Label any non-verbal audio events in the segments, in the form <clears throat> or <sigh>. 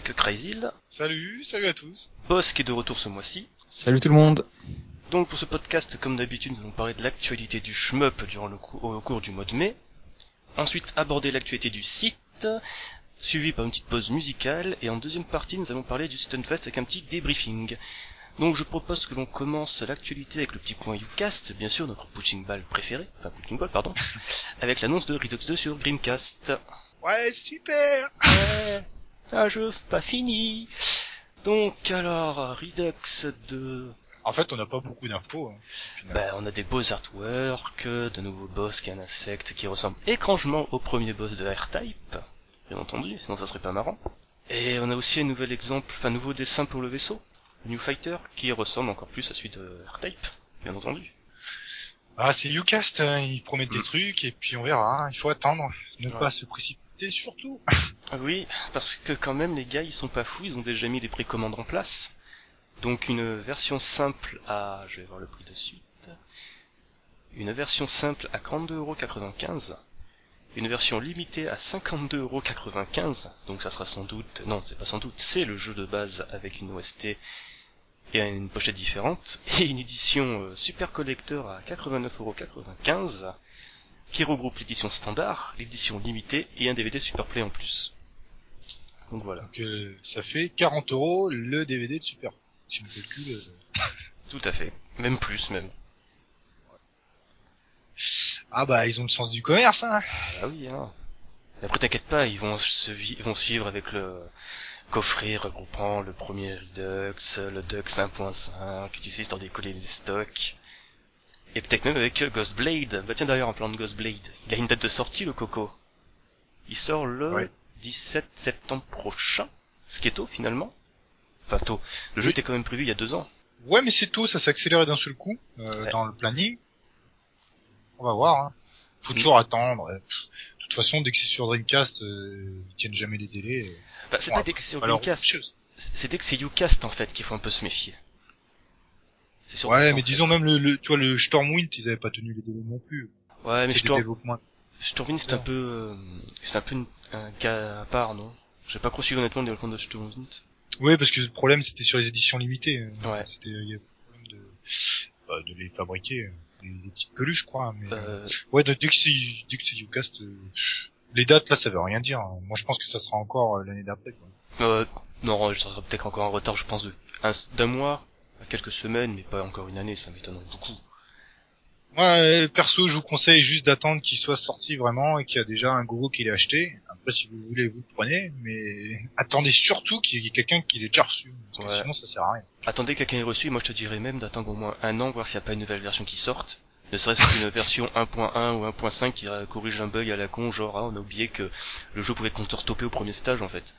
avec Crazyl, Salut, salut à tous. Boss qui est de retour ce mois-ci. Salut tout le monde. Donc pour ce podcast, comme d'habitude, nous allons parler de l'actualité du shmup durant le cou- au cours du mois de mai. Ensuite, aborder l'actualité du site, suivi par une petite pause musicale, et en deuxième partie, nous allons parler du Stunfest avec un petit débriefing. Donc je propose que l'on commence l'actualité avec le petit point Ucast, bien sûr notre punching ball préféré, enfin punching ball pardon, <laughs> avec l'annonce de Redux 2 sur Dreamcast. Ouais, super. Ouais, un jeu pas fini. Donc alors, Redux 2, En fait, on n'a pas beaucoup d'infos. hein, ben, on a des beaux artworks, de nouveaux boss qui est un insecte qui ressemble étrangement au premier boss de R-Type, bien entendu, sinon ça serait pas marrant. Et on a aussi un nouvel exemple, enfin un nouveau dessin pour le vaisseau, le New Fighter, qui ressemble encore plus à celui de R-Type, bien entendu. Ah, c'est Ucast, hein, ils promettent des trucs et puis on verra. hein, Il faut attendre, ne Ouais. pas se précipiter surtout. <laughs> Ah oui, parce que quand même les gars ils sont pas fous, ils ont déjà mis des précommandes en place. Donc une version simple à, je vais voir le prix de suite, une version simple à 42,95€, une version limitée à 52,95€, donc ça sera sans doute, non c'est pas sans doute, c'est le jeu de base avec une OST et une pochette différente, <laughs> et une édition euh, super collector à 89,95€, qui regroupe l'édition standard, l'édition limitée et un DVD Superplay en plus. Donc voilà. Donc euh, ça fait 40 euros le DVD de Super. Si on calcule. euh, <laughs> Tout à fait. Même plus, même. Ah bah ils ont le sens du commerce. Hein. Ah oui, hein. Après, t'inquiète pas, ils vont se ils vont suivre avec le coffret regroupant le premier Redux, le Dux 1.5, tu sais, histoire d'écoller des stocks. Et peut-être même avec Ghostblade. Bah tiens d'ailleurs, en plan de Ghostblade, il a une date de sortie, le Coco. Il sort le Ouais. 17 septembre prochain. Ce qui est tôt, finalement. Enfin, tôt. Le jeu était quand même prévu il y a deux ans. Ouais, mais c'est tôt, ça s'est accéléré d'un seul coup euh, Ouais. dans le planning. On va voir. Hein. Faut Mm. toujours attendre. euh, pff. De toute façon, dès que c'est sur Dreamcast, euh, ils tiennent jamais les délais. Bah, c'est Bon, pas dès que c'est sur alors, Dreamcast. autre chose. C'est dès que c'est Ucast en fait qu'il faut un peu se méfier. Ouais, mais disons fait. même le, le, tu vois, le Stormwind, ils avaient pas tenu les délais non plus. Ouais, mais Storm... Stormwind c'est un peu, euh, c'est un peu une- un cas à part, non J'ai pas suivi honnêtement le développement de Stormwind. Oui, parce que le problème c'était sur les éditions limitées. euh, Ouais. C'était, il y a problème de, bah, de les fabriquer, euh, les petites peluches, quoi. Mais Euh, ouais, dès que c'est, dès que c'est Ucast, euh, les dates là, ça veut rien dire. hein. Moi, je pense que ça sera encore euh, l'année d'après. Quoi. euh, non, je serai peut-être encore en retard, je pense de un- d'un mois à quelques semaines, mais pas encore une année, ça m'étonnerait beaucoup. Moi, euh, perso, je vous conseille juste d'attendre qu'il soit sorti vraiment et qu'il y a déjà un gros qui l'ait acheté. Après, si vous voulez, vous le prenez, mais attendez surtout qu'il y ait quelqu'un qui l'ait déjà reçu, parce que Ouais. sinon, ça sert à rien. Attendez que quelqu'un ait reçu, moi je te dirais même d'attendre au moins un an, voir s'il n'y a pas une nouvelle version qui sorte. Ne serait-ce qu'une <laughs> version 1.1 ou 1.5 qui euh, corrige un bug à la con, genre ah, on a oublié que le jeu pouvait counter-stopper au premier stage en fait.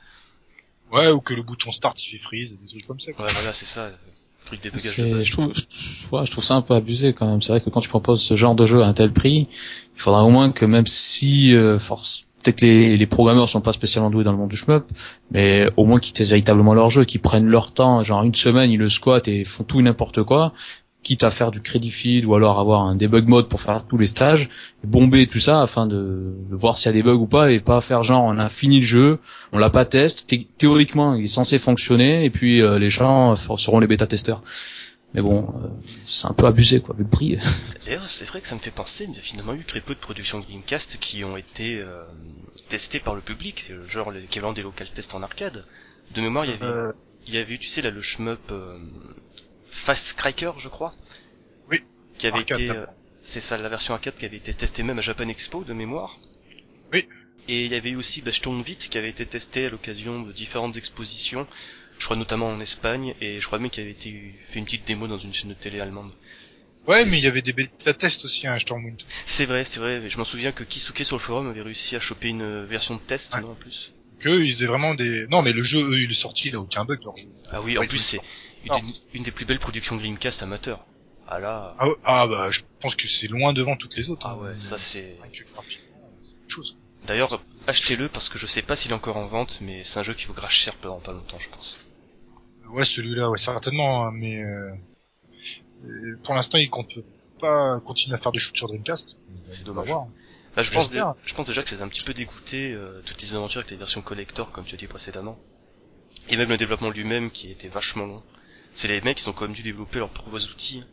Ouais, ou que le bouton start il fait freeze, des trucs comme ça. Quoi. Ouais voilà c'est ça, euh, le truc des bugages de C'est, base. je trouve, je, ouais, je trouve ça un peu abusé quand même. C'est vrai que quand tu proposes ce genre de jeu à un tel prix, il faudra au moins que même si euh, force, peut-être les, les programmeurs sont pas spécialement doués dans le monde du shmup, mais au moins qu'ils testent véritablement leur jeu, qu'ils prennent leur temps, genre une semaine ils le squattent et font tout n'importe quoi, quitte à faire du crédit feed ou alors avoir un debug mode pour faire tous les stages, bomber tout ça afin de, de voir s'il y a des bugs ou pas et pas faire genre on a fini le jeu, on l'a pas test, thé- théoriquement il est censé fonctionner et puis euh, les gens seront les bêta testeurs. Mais bon, euh, c'est un peu abusé quoi, vu le prix. <laughs> D'ailleurs, c'est vrai que ça me fait penser, mais il y a finalement eu très peu de productions Dreamcast qui ont été euh, testées par le public, genre l'équivalent des local tests en arcade. De mémoire, il y avait, Euh, il y avait eu, tu sais, là, le shmup euh, Fast Striker, je crois. Oui. Qui avait Arcade, été, euh, c'est ça, la version arcade qui avait été testée même à Japan Expo, de mémoire. Oui. Et il y avait eu aussi bah, Stormvit qui avait été testé à l'occasion de différentes expositions, je crois notamment en Espagne, et je crois même qu'il avait été fait une petite démo dans une chaîne de télé allemande. Ouais, mais il y avait des bêta tests aussi, hein, Stormwind. C'est vrai, c'est vrai. Je m'en souviens que Kisuke sur le forum avait réussi à choper une version de test, Ouais. non, en plus. Que ils faisaient vraiment des. Non, mais le jeu, eux, il est sorti, il a aucun bug leur jeu. Ah oui, en plus c'est une, des- une des plus belles productions Dreamcast amateur. Ah là, Ah, ouais, ah bah, je pense que c'est loin devant toutes les autres. ah hein. ouais, ça c'est. Chose. D'ailleurs, achetez-le parce que je sais pas s'il est encore en vente, mais c'est un jeu qui vous grâche cher pendant pas longtemps, je pense. Ouais, celui-là, ouais, certainement, hein, mais euh, euh, pour l'instant, il compte pas continuer à faire des shoots sur Dreamcast. C'est dommage. voir. Bah, je pense, je pense déjà que c'est un petit peu dégoûté euh, toutes les aventures avec les versions collector comme tu as dit précédemment. Et même le développement lui-même qui était vachement long. C'est les mecs qui ont quand même dû développer leurs propres outils.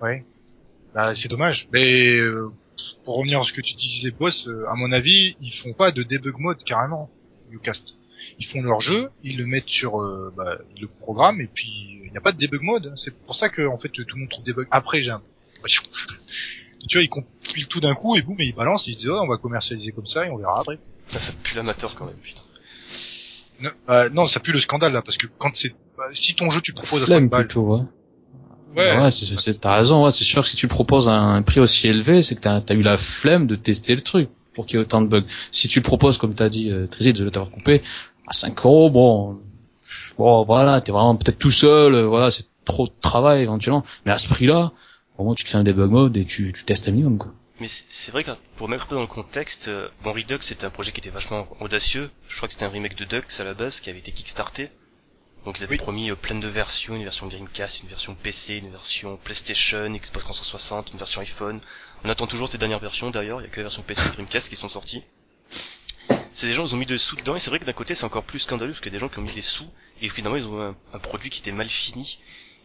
Ouais. Bah, c'est dommage. Mais euh, pour revenir à ce que tu disais, boss, euh, à mon avis, ils font pas de debug mode carrément, Ucast. Ils font leur jeu, ils le mettent sur euh, bah, le programme et puis il n'y a pas de debug mode. C'est pour ça que en fait tout le monde trouve des bugs après. J'ai l'impression. <laughs> tu vois, ils compilent tout d'un coup et boum, et ils balancent. Ils se disent oh, on va commercialiser comme ça et on verra après. Ça pue l'amateur quand même, putain. Non, euh, non, ça pue le scandale là parce que quand c'est bah, si ton jeu tu proposes à 5 Flemme balles, plutôt, ouais. ouais, Ouais, c'est- c'est- t'as raison, ouais, c'est sûr que si tu proposes un prix aussi élevé, c'est que t'as as eu la flemme de tester le truc pour qu'il y ait autant de bugs. Si tu le proposes, comme t'as dit, euh, Trizzy, de t'avoir coupé, à 5 euros, bon, bon, voilà, t'es vraiment peut-être tout seul, euh, voilà, c'est trop de travail éventuellement, mais à ce prix-là, au moins tu te fais un debug mode et tu, tu testes un minimum, quoi. Mais c'est vrai que pour mettre un peu dans le contexte, euh, bon Redux c'était un projet qui était vachement audacieux. Je crois que c'était un remake de Dux à la base qui avait été kickstarté. Donc ils avaient Oui. promis euh, plein de versions, une version Dreamcast, une version PC, une version PlayStation, Xbox 360, une version iPhone. On attend toujours ces dernières versions d'ailleurs, il y a que la version PC et Dreamcast qui sont sorties. C'est des gens, ils ont mis des sous dedans et c'est vrai que d'un côté c'est encore plus scandaleux parce qu'il y a des gens qui ont mis des sous et finalement ils ont un, un produit qui était mal fini.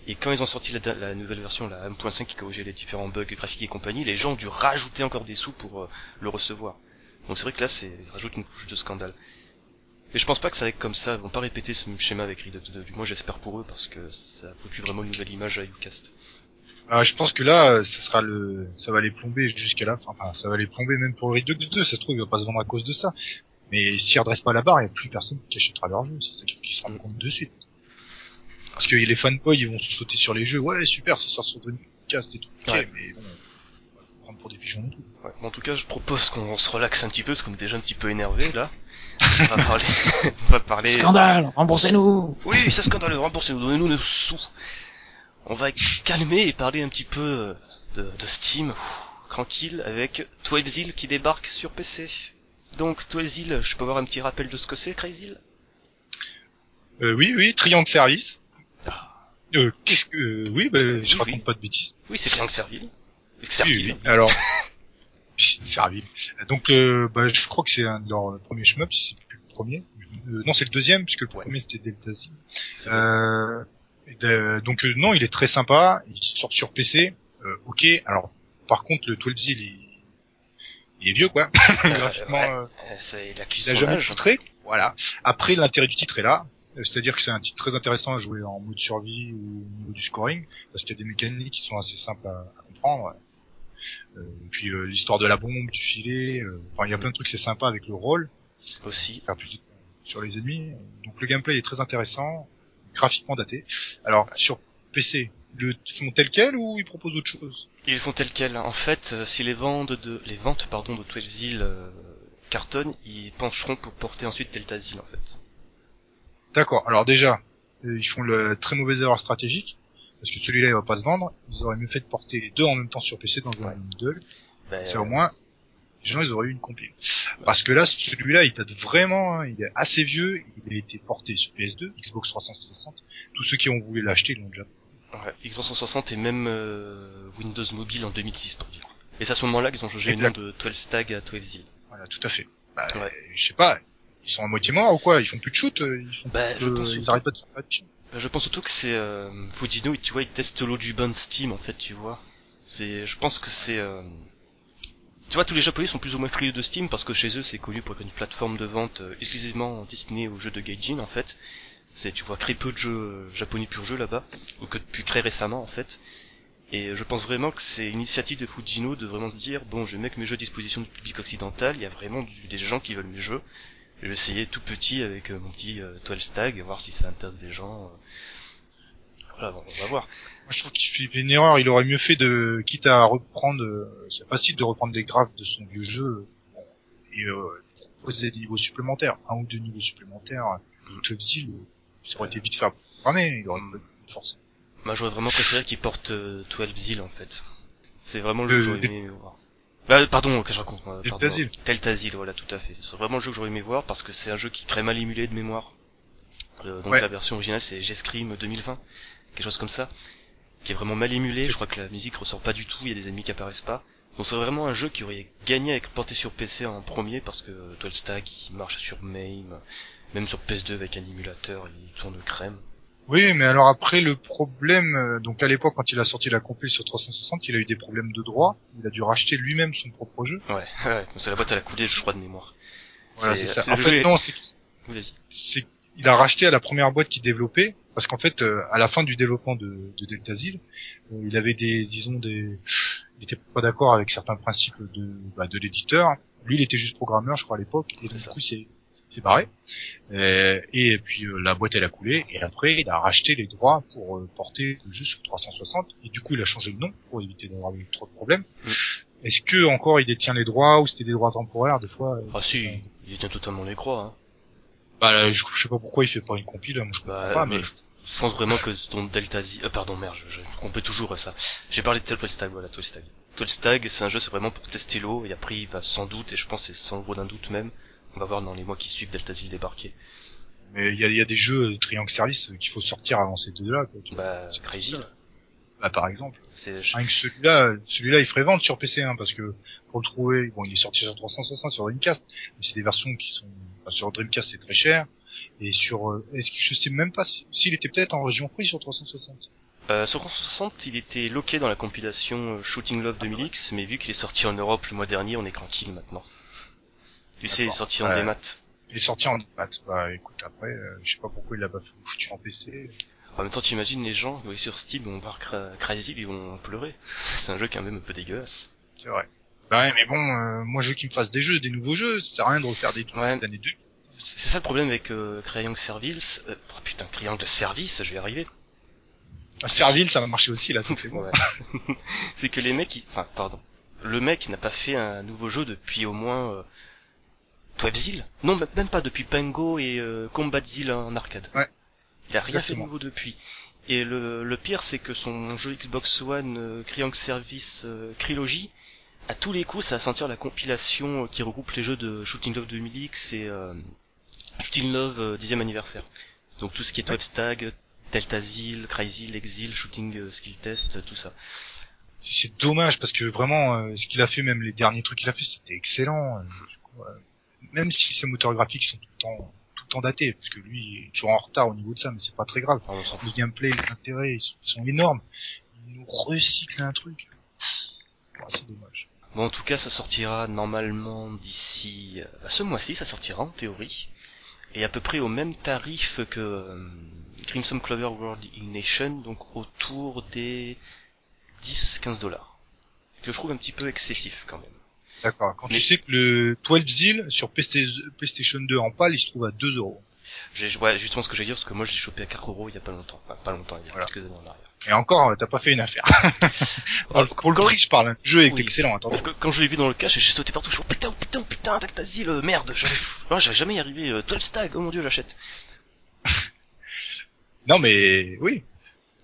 Et quand ils ont sorti la, la nouvelle version, la 1.5 qui corrigeait les différents bugs graphiques et compagnie, les gens ont dû rajouter encore des sous pour euh, le recevoir. Donc c'est vrai que là, c'est ils rajoutent une couche de scandale. Mais je pense pas que ça va être comme ça. Ils vont pas répéter ce même schéma avec Redux 2. Du moins, j'espère pour eux parce que ça a foutu vraiment une nouvelle image à Ucast. Ah, je pense que là, euh, ça sera le, ça va les plomber jusqu'à la fin. Enfin, ça va les plomber même pour le Redux 2. Ça se trouve, il va pas se vendre à cause de ça. Mais s'ils redressent pas la barre, il y a plus personne qui achètera leur jeu. C'est ça qui se rend Mm. compte de suite. Parce que les fanboys, ils vont se sauter sur les jeux. Ouais, super, ça sort sur Dreamcast et tout. Ok, Ouais. mais bon, prendre pour des pigeons non plus. Ouais. Bon, en tout cas, je propose qu'on se relaxe un petit peu parce qu'on est déjà un petit peu énervé là. On va parler. <laughs> on va parler. Scandale, remboursez-nous Oui, c'est scandaleux. Remboursez-nous, donnez-nous nos sous. On va se calmer et parler un petit peu de, de Steam, Ouh, tranquille, avec 12 Hill qui débarque sur PC. Donc 12 Hill, je peux avoir un petit rappel de ce que c'est, Crazy Hill? Euh, oui, oui, Triangle Service. Ah. Euh, qu'est-ce que, euh, oui, bah, je Oui, raconte pas de bêtises. Oui, c'est bien que Serville. Oui. Alors, <laughs> Servile. Donc, euh, bah, je crois que c'est un de leurs premiers shmup, si c'est plus le premier. Euh, non, c'est le deuxième, puisque le premier c'était Delta Z. Euh, de- donc euh, non, il est très sympa. Il sort sur PC. Euh, ok. Alors, par contre, le 12 il est, il est vieux quoi. <laughs> <laughs> Graphiquement, ouais. euh, il il a son jamais filtré. Voilà. Après, l'intérêt du titre est là. C'est-à-dire que c'est un titre très intéressant à jouer en mode survie ou au niveau du scoring, parce qu'il y a des mécaniques qui sont assez simples à, à comprendre. Euh, puis euh, l'histoire de la bombe, du filet, euh, enfin il y a plein de trucs c'est sympa avec le rôle, Aussi. faire plus de sur les ennemis. Donc le gameplay est très intéressant, graphiquement daté. Alors sur PC, le font tel quel ou ils proposent autre chose? Ils font tel quel. En fait, si les ventes de, les ventes, pardon, de 12 Hill euh, cartonnent, ils pencheront pour porter ensuite Delta Hill, en fait. D'accord. Alors déjà, ils font le très mauvaise erreur stratégique, parce que celui-là il va pas se vendre. Ils auraient mieux fait de porter les deux en même temps sur PC dans un Ouais. bundle. Ben, C'est au moins, les gens ils auraient eu une compile. Parce que là, celui-là, il date vraiment, hein, il est assez vieux, il a été porté sur PS2, Xbox 360. Tous ceux qui ont voulu l'acheter l'ont déjà. Ouais, Xbox 360 et même euh, Windows Mobile en 2006 pour dire. Et c'est à ce moment-là qu'ils ont changé Exact. le nom de 12 Stag à 12 Hill. Voilà, tout à fait. Bah, Ouais. je sais pas, ils sont à moitié morts ou quoi? Ils font plus de shoot euh, Ils font Bah, plus je de- pense ils arrêtent pas de faire patch. Je pense surtout que c'est euh, Fujino, tu vois, il teste l'eau du bain de Steam en fait, tu vois. C'est, je pense que c'est, euh, tu vois, tous les Japonais sont plus ou moins frileux de Steam parce que chez eux c'est connu pour être une plateforme de vente euh, exclusivement destinée aux jeux de gaijin en fait. C'est, tu vois, très peu de jeux euh, japonais pur jeu là-bas, ou que depuis très récemment en fait. Et je pense vraiment que c'est une initiative de Fujino de vraiment se dire, bon, je vais mettre mes jeux à disposition du public occidental, il y a vraiment du- des gens qui veulent mes jeux. Je vais essayer tout petit avec euh, mon petit euh, 12 Stag, voir si ça intéresse des gens. euh. Voilà, bon, on va voir. Moi, je trouve qu'il fait une erreur. Il aurait mieux fait de, quitte à reprendre, euh, c'est facile de reprendre les graphes de son vieux jeu bon, et euh, proposer des niveaux supplémentaires, un ou deux niveaux supplémentaires. Mm. Club Seal, euh, ça aurait été vite fait à programmer. Il aurait Mm. dû forcer. Moi, j'aurais vraiment préféré qu'il porte euh, 12 Zil en fait. C'est vraiment le Euh, jeu que j'aurais aimé voir. Bah, pardon, que je raconte. moi, Delta pardon. Zil. Delta Zil, voilà, tout à fait. C'est vraiment le jeu que j'aurais aimé voir parce que c'est un jeu qui est très mal émulé de mémoire. Euh, donc Ouais. la version originale c'est G-Scream 2020, quelque chose comme ça, qui est vraiment mal émulé. Je crois que la musique ressort pas du tout, il y a des ennemis qui apparaissent pas. Donc c'est vraiment un jeu qui aurait gagné à être porté sur PC en premier parce que 12 Stag il marche sur MAME, même sur PS2 avec un émulateur, il tourne crème. Oui, mais alors après le problème, euh, donc à l'époque quand il a sorti la compil sur 360, il a eu des problèmes de droit. Il a dû racheter lui-même son propre jeu. Ouais, ouais, c'est la boîte à la coulée, je crois de mémoire. Voilà, c'est ça. le En fait, est- non, c'est il a racheté à la première boîte qui développait parce qu'en fait euh, à la fin du développement de, de Deltazil euh, il avait des disons des il était pas d'accord avec certains principes de bah, de l'éditeur lui il était juste programmeur je crois à l'époque et du ça. coup c'est c'est barré Euh, et puis euh, la boîte elle a coulé et après il a racheté les droits pour euh, porter le jeu sur 360 et du coup il a changé de nom pour éviter d'avoir eu trop de problèmes Mm. est-ce que encore il détient les droits ou c'était des droits temporaires des fois euh, Ah si, il tient totalement les croix. Hein. bah je, je sais pas pourquoi il fait pas une compile moi je comprends Bah, pas mais mais je je pense vraiment que ton Delta Z... Euh, pardon, merde, je, je, on peut toujours ça. J'ai parlé de 12 Stag, voilà, 12 Stag. 12 Stag, c'est un jeu, c'est vraiment pour tester l'eau, et après il va sans doute, et je pense c'est sans gros d'un doute même, on va voir dans les mois qui suivent Delta Z débarquer. Mais il y a, y a des jeux Triangle Service qu'il faut sortir avant ces deux-là. Bah, Crazy. Bah, par exemple. c'est... Rien que celui-là, celui-là, il ferait vendre sur PC, hein, parce que pour le trouver, bon, il est sorti sur 360 sur Dreamcast, mais c'est des versions qui sont enfin, sur Dreamcast, c'est très cher. Et sur, euh, est-ce que je sais même pas si- s'il était peut-être en région prix sur 360. Euh, sur 360, il était loqué dans la compilation euh, Shooting Love 2000X, mais vu qu'il est sorti en Europe le mois dernier, on est tranquille maintenant. Tu sais, il est sorti en Ouais. démat. Il est sorti en démat. Bah, écoute, après, euh, je sais pas pourquoi il l'a pas fait foutu en PC. En même temps, t'imagines les gens, oui, sur Steam, vont voir Cra- Crazy, ils vont pleurer. <laughs> c'est un jeu quand même un peu dégueulasse. C'est vrai. Bah ouais, mais bon, euh, moi je veux qu'il me fasse des jeux, des nouveaux jeux, ça sert à rien de refaire des trucs Ouais. d'année 2. C'est ça le problème avec euh, Triangle Service. Euh, oh, putain, Triangle Service, je vais y arriver. Serville, ça va marcher aussi, là, ça c'est <laughs> bon. Ouais. <laughs> c'est que les mecs, ils- enfin, pardon. Le mec n'a pas fait un nouveau jeu depuis au moins euh, Twelvezil Non, même- pas depuis Pango et euh, Combatzil en arcade. Ouais. Il a rien fait de nouveau depuis. Et le, le pire, c'est que son jeu Xbox One euh, Service euh, Trilogy, à tous les coups, ça va sentir la compilation euh, qui regroupe les jeux de Shooting Love 2000X et euh, Shooting Love euh, 10e anniversaire. Donc tout ce qui est Ouais. 12 Stag, Delta Zil, Crazy, Exil, Shooting euh, Skill Test, tout ça. C'est dommage parce que vraiment, euh, ce qu'il a fait, même les derniers trucs qu'il a fait, c'était excellent. euh. Même si ses moteurs graphiques sont tout le temps, tout le temps datés, parce que lui il est toujours en retard au niveau de ça, mais c'est pas très grave. Fout. Le gameplay, les intérêts, ils sont, ils sont énormes. Il nous recycle un truc. C'est dommage. Bon, en tout cas, ça sortira normalement d'ici bah, ce mois-ci, ça sortira en théorie, et à peu près au même tarif que euh, Crimson Clover World Ignition, donc autour des 10-15 dollars. Que je trouve un petit peu excessif quand même. D'accord. Quand Mais- tu sais que le 12 Zil sur PlayStation 2 en pâle, il se trouve à 2 euros. J'ai ouais, justement ce que j'ai dire, parce que moi je l'ai chopé à 4 euros il y a pas longtemps. Enfin, pas longtemps, il y a Voilà. quelques années en arrière. Et encore, euh, t'as pas fait une affaire. Alors, <laughs> Pour le prix, je parle. Le jeu est Oui. excellent, attention. Quand- Quand je l'ai vu dans le cache, j'ai sauté partout, je suis oh, putain, oh, putain, oh, putain, Tactazil, euh, merde, oh, j'arrive jamais y arriver, euh, 12 Stag, oh mon dieu, j'achète. <laughs> Non, mais oui.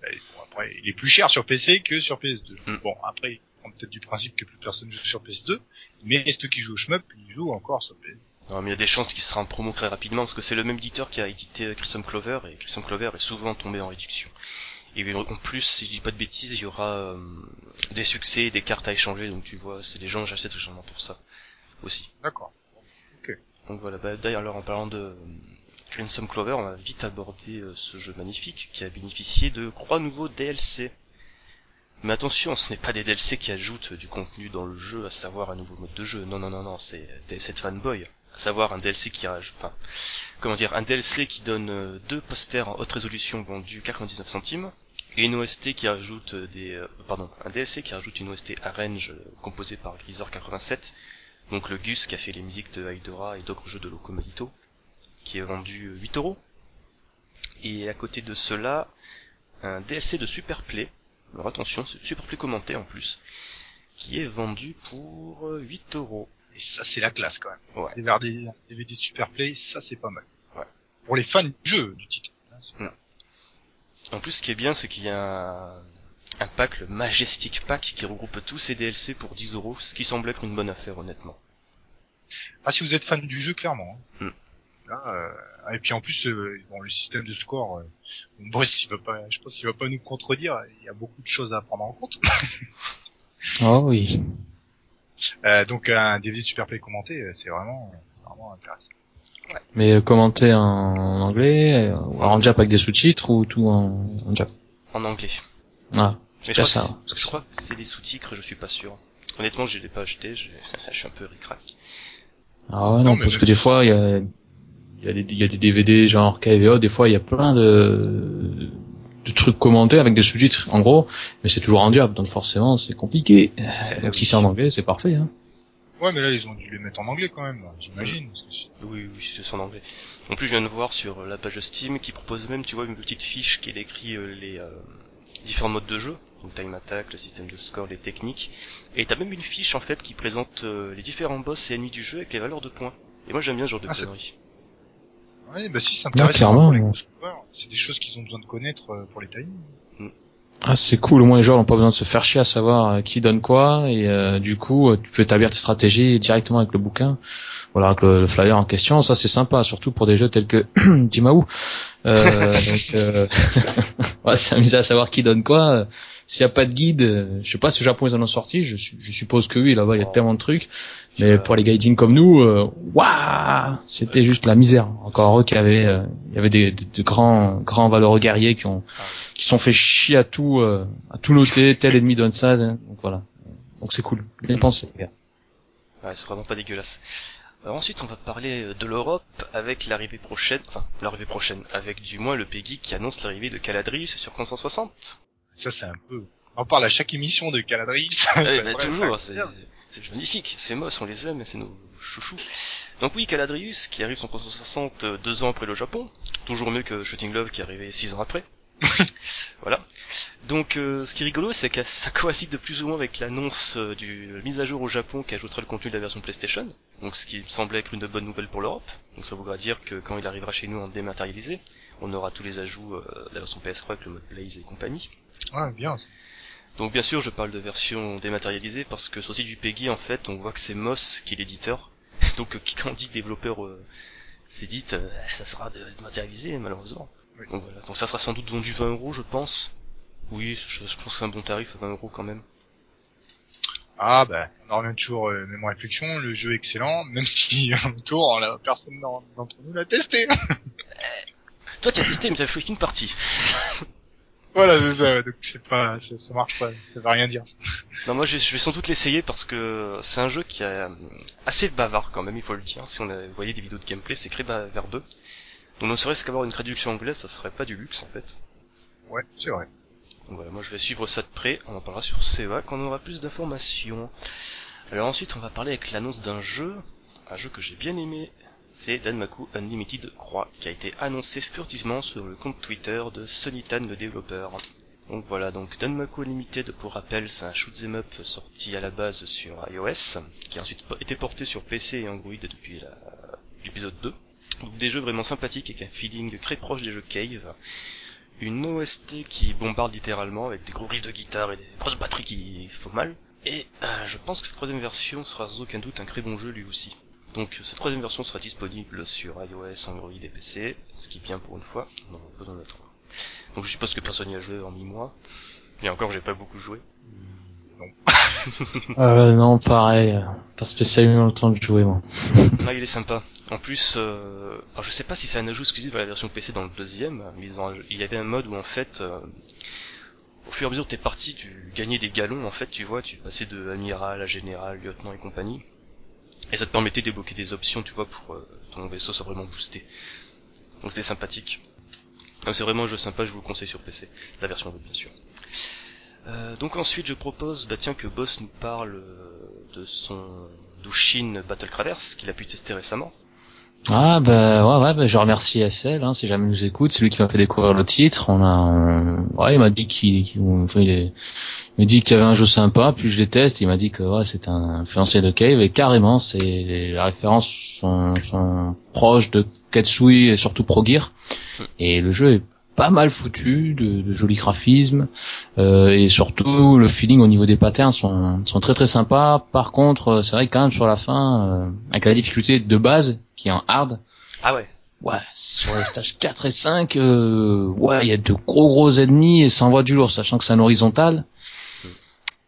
Euh, bon, après, il est plus cher sur PC que sur PS2. Mm. Bon, après, prend peut-être du principe que plus personne joue sur PS2, mais ceux qui jouent au shmup, ils jouent encore sur PS2. Non, mais il y a des chances qu'il sera en promo très rapidement parce que c'est le même éditeur qui a édité euh, Crimson Clover et Crimson Clover est souvent tombé en réduction. Et en plus, si je dis pas de bêtises, il y aura euh, des succès et des cartes à échanger, donc tu vois, c'est les gens qui achètent généralement pour ça aussi. D'accord. Donc voilà, bah, d'ailleurs alors en parlant de euh, Crimson Clover, on va vite aborder euh, ce jeu magnifique qui a bénéficié de trois nouveaux DLC. Mais attention, ce n'est pas des DLC qui ajoutent du contenu dans le jeu, à savoir un nouveau mode de jeu. Non, non, non, non, c'est DLC de fanboy. À savoir un DLC qui a, enfin, comment dire, un DLC qui donne euh, deux posters en haute résolution vendus 99 centimes, et une OST qui ajoute euh, des, euh, pardon, un DLC qui rajoute une OST Arrange euh, composée par Grisor 87, donc le Gus qui a fait les musiques de Haidora et d'autres jeux de Locomodito, qui est vendu euh, 8 euros. Et à côté de cela, un DLC de Superplay, alors attention, c'est Superplay commenté en plus, qui est vendu pour euh, 8 euros. Et ça, c'est la classe, quand même. Ouais. Des DVD, DVD Superplay, ça, c'est pas mal. Ouais. Pour les fans du jeu, du titre. c'est- En plus, ce qui est bien, c'est qu'il y a un, pack, le Majestic Pack, qui regroupe tous ces DLC pour 10 euros, ce qui semble être une bonne affaire, honnêtement. Ah, si vous êtes fan du jeu, clairement. hein. Mm. Là, euh, et puis en plus, euh, bon, le système de score, euh, Boris, il va pas, je pense qu'il va pas nous contredire. Il y a beaucoup de choses à prendre en compte. <laughs> Oh oui. Euh, donc un DVD de Superplay commenté, euh, c'est vraiment, c'est vraiment intéressant. Mais euh, commenté en anglais, ou en jap avec des sous-titres ou tout en, en jap? En anglais. Ah, Mais je crois, ça, que c'est- je crois que c'est des sous-titres, je suis pas sûr. Honnêtement, je l'ai pas acheté, je <laughs> suis un peu ric ah ouais, non, parce que des fois, il y a, il y, a des, il y a des DVD genre KVO, des fois, il y a plein de, de trucs commentés avec des sous-titres, en gros, mais c'est toujours en jap, donc forcément, c'est compliqué. Donc si c'est en anglais, c'est parfait, hein. Ouais, mais là ils ont dû les mettre en anglais quand même, j'imagine. Oui, oui, c'est en anglais. En plus, je viens de voir sur la page Steam qui propose même, tu vois, une petite fiche qui décrit euh, les euh, différents modes de jeu, donc time attack, le système de score, les techniques. Et t'as même une fiche en fait qui présente euh, les différents boss et ennemis du jeu avec les valeurs de points. Et moi j'aime bien ce genre de Ah, conneries. Ouais, bah si, c'est intéressant. C'est des choses qu'ils ont besoin de connaître euh, pour les timings. Ah, c'est cool, au moins les joueurs n'ont pas besoin de se faire chier à savoir euh, qui donne quoi, et euh, du coup, tu peux établir tes stratégies directement avec le bouquin, voilà, avec le, le flyer en question, ça c'est sympa, surtout pour des jeux tels que <clears throat> Jimaou. Euh, <laughs> donc, euh, <laughs> ouais, c'est amusé à savoir qui donne quoi. S'il n'y a pas de guide, euh, je sais pas si au Japon ils en ont sorti, je, je suppose que oui, là-bas il y a Oh. tellement de trucs, mais pour les gaijins comme nous, euh, waouh, c'était juste la misère. Encore eux qui avaient, euh, il y avait des, de, de grands, grands valeureux guerriers qui ont Ah, qui sont fait chier à tout euh, à tout noter tel ennemi donne ça hein. donc voilà donc c'est cool bien Mm. pensé les gars Ouais, c'est vraiment pas dégueulasse. Ensuite, on va parler de l'Europe avec l'arrivée prochaine, enfin l'arrivée prochaine, avec du moins le PEGI qui annonce l'arrivée de Caladrius sur 560. Ça c'est un peu. On en parle à chaque émission de Caladrius. Eh toujours, c'est magnifique, c'est moss, on les aime, c'est nos chouchous. Donc oui, Caladrius qui arrive sur 360 euh, deux ans après le Japon, toujours mieux que Shooting Love qui est arrivé six ans après. <laughs> voilà. Donc euh, ce qui est rigolo, c'est que ça <laughs> coïncide de plus ou moins avec l'annonce euh, du la mise à jour au Japon qui ajoutera le contenu de la version PlayStation. Donc ce qui me semblait être une bonne nouvelle pour l'Europe. Donc ça voudra dire que quand il arrivera chez nous en dématérialisé, on aura tous les ajouts euh, de la version PS3 avec le mode Blaze et compagnie. Ouais, bien. ça. Donc bien sûr, je parle de version dématérialisée parce que sur le site du PEGI, en fait, on voit que c'est Moss qui est l'éditeur. <laughs> Donc euh, qui- quand on dit développeur euh, c'est dit, euh, ça sera dématérialisé malheureusement. Oui. Donc voilà, donc ça sera sans doute vendu 20 euros, je pense. Oui, je, je pense que c'est un bon tarif, 20 euros quand même. Ah bah, on en revient toujours euh, même réflexion, le jeu est excellent, même <laughs> si autour, la personne d'en- d'entre nous l'a testé. <laughs> Toi, tu as testé, mais tu as fait qu'une partie. <laughs> voilà, c'est ça, donc c'est pas, ça, marche pas, ça veut rien dire. ça. Non, moi, je, je vais sans doute l'essayer parce que c'est un jeu qui est euh, assez bavard quand même, il faut le dire. Si on a voyé des vidéos de gameplay, c'est très verbeux. Donc ne serait-ce qu'avoir une traduction anglaise, ça serait pas du luxe en fait. Ouais, c'est vrai. Donc voilà, moi je vais suivre ça de près, on en parlera sur CEA quand on aura plus d'informations. Alors ensuite on va parler avec l'annonce d'un jeu, un jeu que j'ai bien aimé, c'est Danmaku Unlimited Croix, qui a été annoncé furtivement sur le compte Twitter de Sonitan le développeur. Donc voilà, donc Danmaku Unlimited, pour rappel, c'est un shoot'em up sorti à la base sur iOS, qui a ensuite été porté sur PC et Android depuis l'épisode 2. Donc des jeux vraiment sympathiques avec un feeling très proche des jeux Cave, une OST qui bombarde littéralement avec des gros riffs de guitare et des grosses batteries qui font mal. Et euh, je pense que cette troisième version sera sans aucun doute un très bon jeu lui aussi. Donc cette troisième version sera disponible sur iOS, Android et PC, ce qui est bien pour une fois, on en a besoin d'attendre. Donc je suppose que personne n'y a joué en mi-mois. Et encore j'ai pas beaucoup joué. <laughs> euh, non pareil pas spécialement le temps de jouer moi <laughs> Ah il est sympa. En plus, euh, alors je sais pas si c'est un ajout exclusif à la version PC dans le deuxième, mais il y avait un mode où en fait, euh, au fur et à mesure de tes parties, tu gagnais des galons, en fait, tu vois, tu passais de amiral à général, lieutenant et compagnie. Et ça te permettait de débloquer des options, tu vois, pour euh, ton vaisseau soit vraiment boosté. Donc c'était sympathique. C'est vraiment un jeu sympa, je vous le conseille sur PC. La version web, bien sûr. Euh, donc ensuite, je propose, bah tiens, que Boss nous parle euh, de son Dushin Battle Craders, qu'il a pu tester récemment. Ah bah ouais ouais bah, je remercie SL hein, si jamais il nous écoute c'est lui qui m'a fait découvrir le titre. On a ouais il m'a dit qu'il enfin, il m'a dit qu'il y avait un jeu sympa puis je les teste il m'a dit que ouais c'est un influencé de Cave et carrément c'est les références sont, sont proches de Katsui et surtout Pro Gear et le jeu est pas mal foutu, de, de jolis graphismes euh, et surtout le feeling au niveau des patterns sont, sont très très sympas. Par contre, euh, c'est vrai que quand même sur la fin, euh, avec la difficulté de base qui est en hard, Ah ouais. ouais, sur les stages 4 et 5, euh, ouais, il y a de gros gros ennemis et ça envoie du lourd, sachant que c'est un horizontal.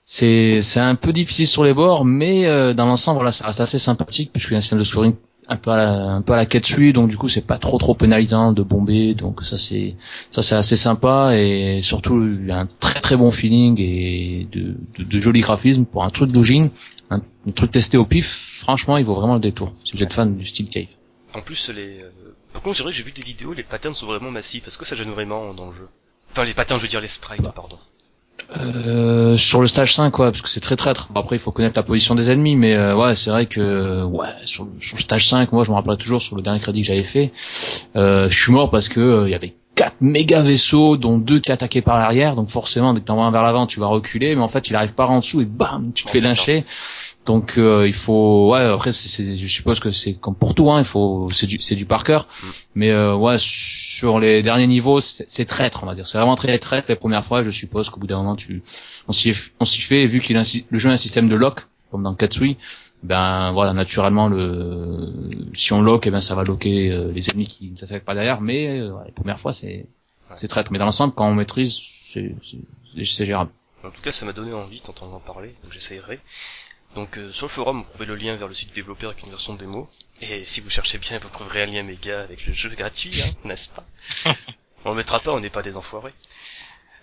c'est c'est un peu difficile sur les bords, mais euh, dans l'ensemble, voilà, ça reste assez sympathique puisque y a un système de scoring un peu à la, un peu à la donc du coup c'est pas trop trop pénalisant de bomber, donc ça c'est ça c'est assez sympa et surtout il y a un très très bon feeling et de, de, de joli graphisme pour un truc d'Ojin, un, un truc testé au pif. Franchement, il vaut vraiment le détour si vous êtes fan du style cave. En plus, les. euh, Par contre, c'est vrai que j'ai vu des vidéos, les patterns sont vraiment massifs. Est-ce que ça gêne vraiment dans le jeu? Enfin, les patterns, je veux dire les sprites, pardon. Euh, sur le stage 5 quoi parce que c'est très traître. Après il faut connaître la position des ennemis mais euh, ouais c'est vrai que ouais sur, le- sur le stage 5 moi je me rappelle toujours sur le dernier crédit que j'avais fait. Euh, je suis mort parce que euh, il y avait quatre méga vaisseaux dont deux qui attaquaient par l'arrière. Donc forcément dès que t'envoies un vers l'avant tu vas reculer. Mais en fait il arrive par en dessous et bam tu te fais lyncher donc euh, il faut ouais après c'est, c'est- je suppose que c'est comme pour tout hein il faut c'est du c'est du par cœur Mm. mais euh, ouais sur les derniers niveaux c'est, c'est traître on va dire c'est vraiment très traître les premières fois je suppose qu'au bout d'un moment tu on s'y on s'y fait et vu qu'il a un sy- le jeu a un système de lock comme dans Katsui ben voilà naturellement le si on lock et ben ça va locker euh, les ennemis qui ne s'attaquent pas derrière mais euh, ouais, les premières fois c'est Ouais. c'est traître mais dans l'ensemble quand on maîtrise c'est c'est, c'est gérable En tout cas, ça m'a donné envie d'entendre en parler, donc j'essayerai. Donc euh, sur le forum, vous trouvez le lien vers le site du développeur avec une version démo. Et si vous cherchez bien, vous trouverez un lien méga avec le jeu gratuit, hein, <laughs> n'est-ce pas? On le mettra pas, on n'est pas des enfoirés.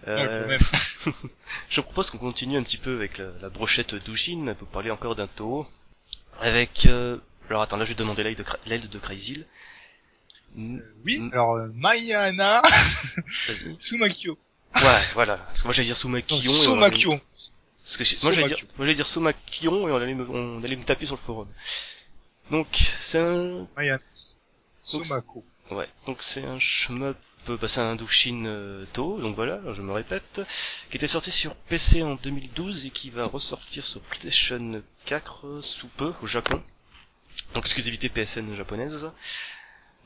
Euh, <laughs> je propose qu'on continue un petit peu avec la, la brochette d'Ujin, pour parler encore d'un Toho. Avec... euh, Alors attends, là je vais demander l'aide de, Cra- l'aide de Crazyl. Mm, Oui, alors euh, Mayana vas-y. <laughs> Sumakyo. Ouais, voilà. Parce que moi j'allais dire Non, Sumakion. Parce que moi j'allais dire, moi j'allais dire Somakion et on allait me, on allait me taper sur le forum. Donc c'est un. Sumako. ouais, donc c'est un shmup, euh, bah, c'est un Dushin euh, To, donc voilà, je me répète, qui était sorti sur PC en 2012 et qui va ressortir sur PlayStation 4 euh, sous peu au Japon. Donc exclusivité PSN japonaise.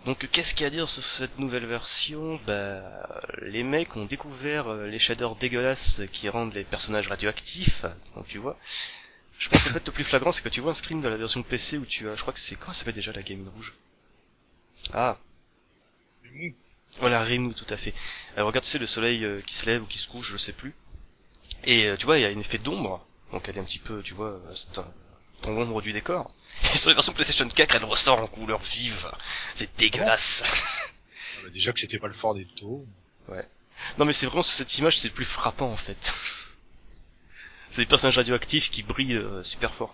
Donc qu'est-ce qu'il y a à dire sur cette nouvelle version? Bah les mecs ont découvert euh, les shaders dégueulasses qui rendent les personnages radioactifs. Donc tu vois. Je pense que peut-être le plus flagrant c'est que tu vois un screen de la version PC où tu as, je crois que c'est comment ça s'appelle déjà la game rouge? Ah, voilà Remu tout à fait. Regarde tu sais le soleil euh, qui se lève ou qui se couche, je sais plus. Et euh, tu vois il y a un effet d'ombre, donc elle est un petit peu, tu vois, dans l'ombre du décor. Et sur la version PlayStation 4 elle ressort en couleur vive. C'est dégueulasse. Ah déjà que c'était pas le fort des taux. Non mais c'est vraiment sur cette image c'est le plus frappant en fait. c'est des personnages radioactifs qui brillent euh, super fort.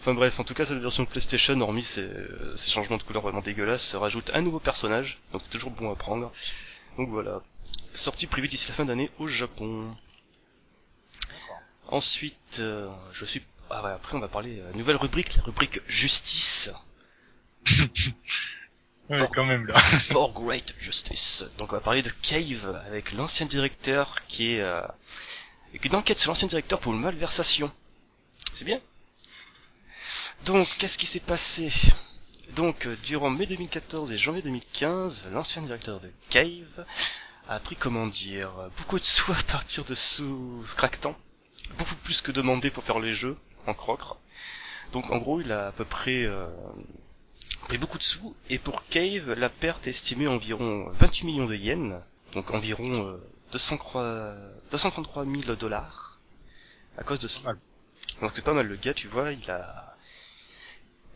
Enfin bref, en tout cas cette version PlayStation, hormis ces, euh, ces changements de couleur vraiment dégueulasses, rajoute un nouveau personnage, donc c'est toujours bon à prendre. Donc voilà. Sortie prévue d'ici la fin d'année au Japon. Ensuite, euh, je suis... Ah ouais, après on va parler euh, nouvelle rubrique, la rubrique justice. <laughs> Ouais, Fort. quand même, là. <laughs> For Great Justice. Donc on va parler de Cave avec l'ancien directeur qui est euh, avec une enquête sur l'ancien directeur pour une malversation. C'est bien? Donc qu'est-ce qui s'est passé? Donc euh, durant mai 2014 et janvier 2015, l'ancien directeur de Cave a pris comment dire beaucoup de sous à partir de sous Cracktan, beaucoup plus que demandé pour faire les jeux en crocre. Donc en gros il a à peu près euh, pris beaucoup de sous, et pour Cave, la perte est estimée à environ 28 millions de yens, donc environ euh, 203 233 000 dollars, à cause de ça. Donc c'est pas mal, le gars, tu vois, il a...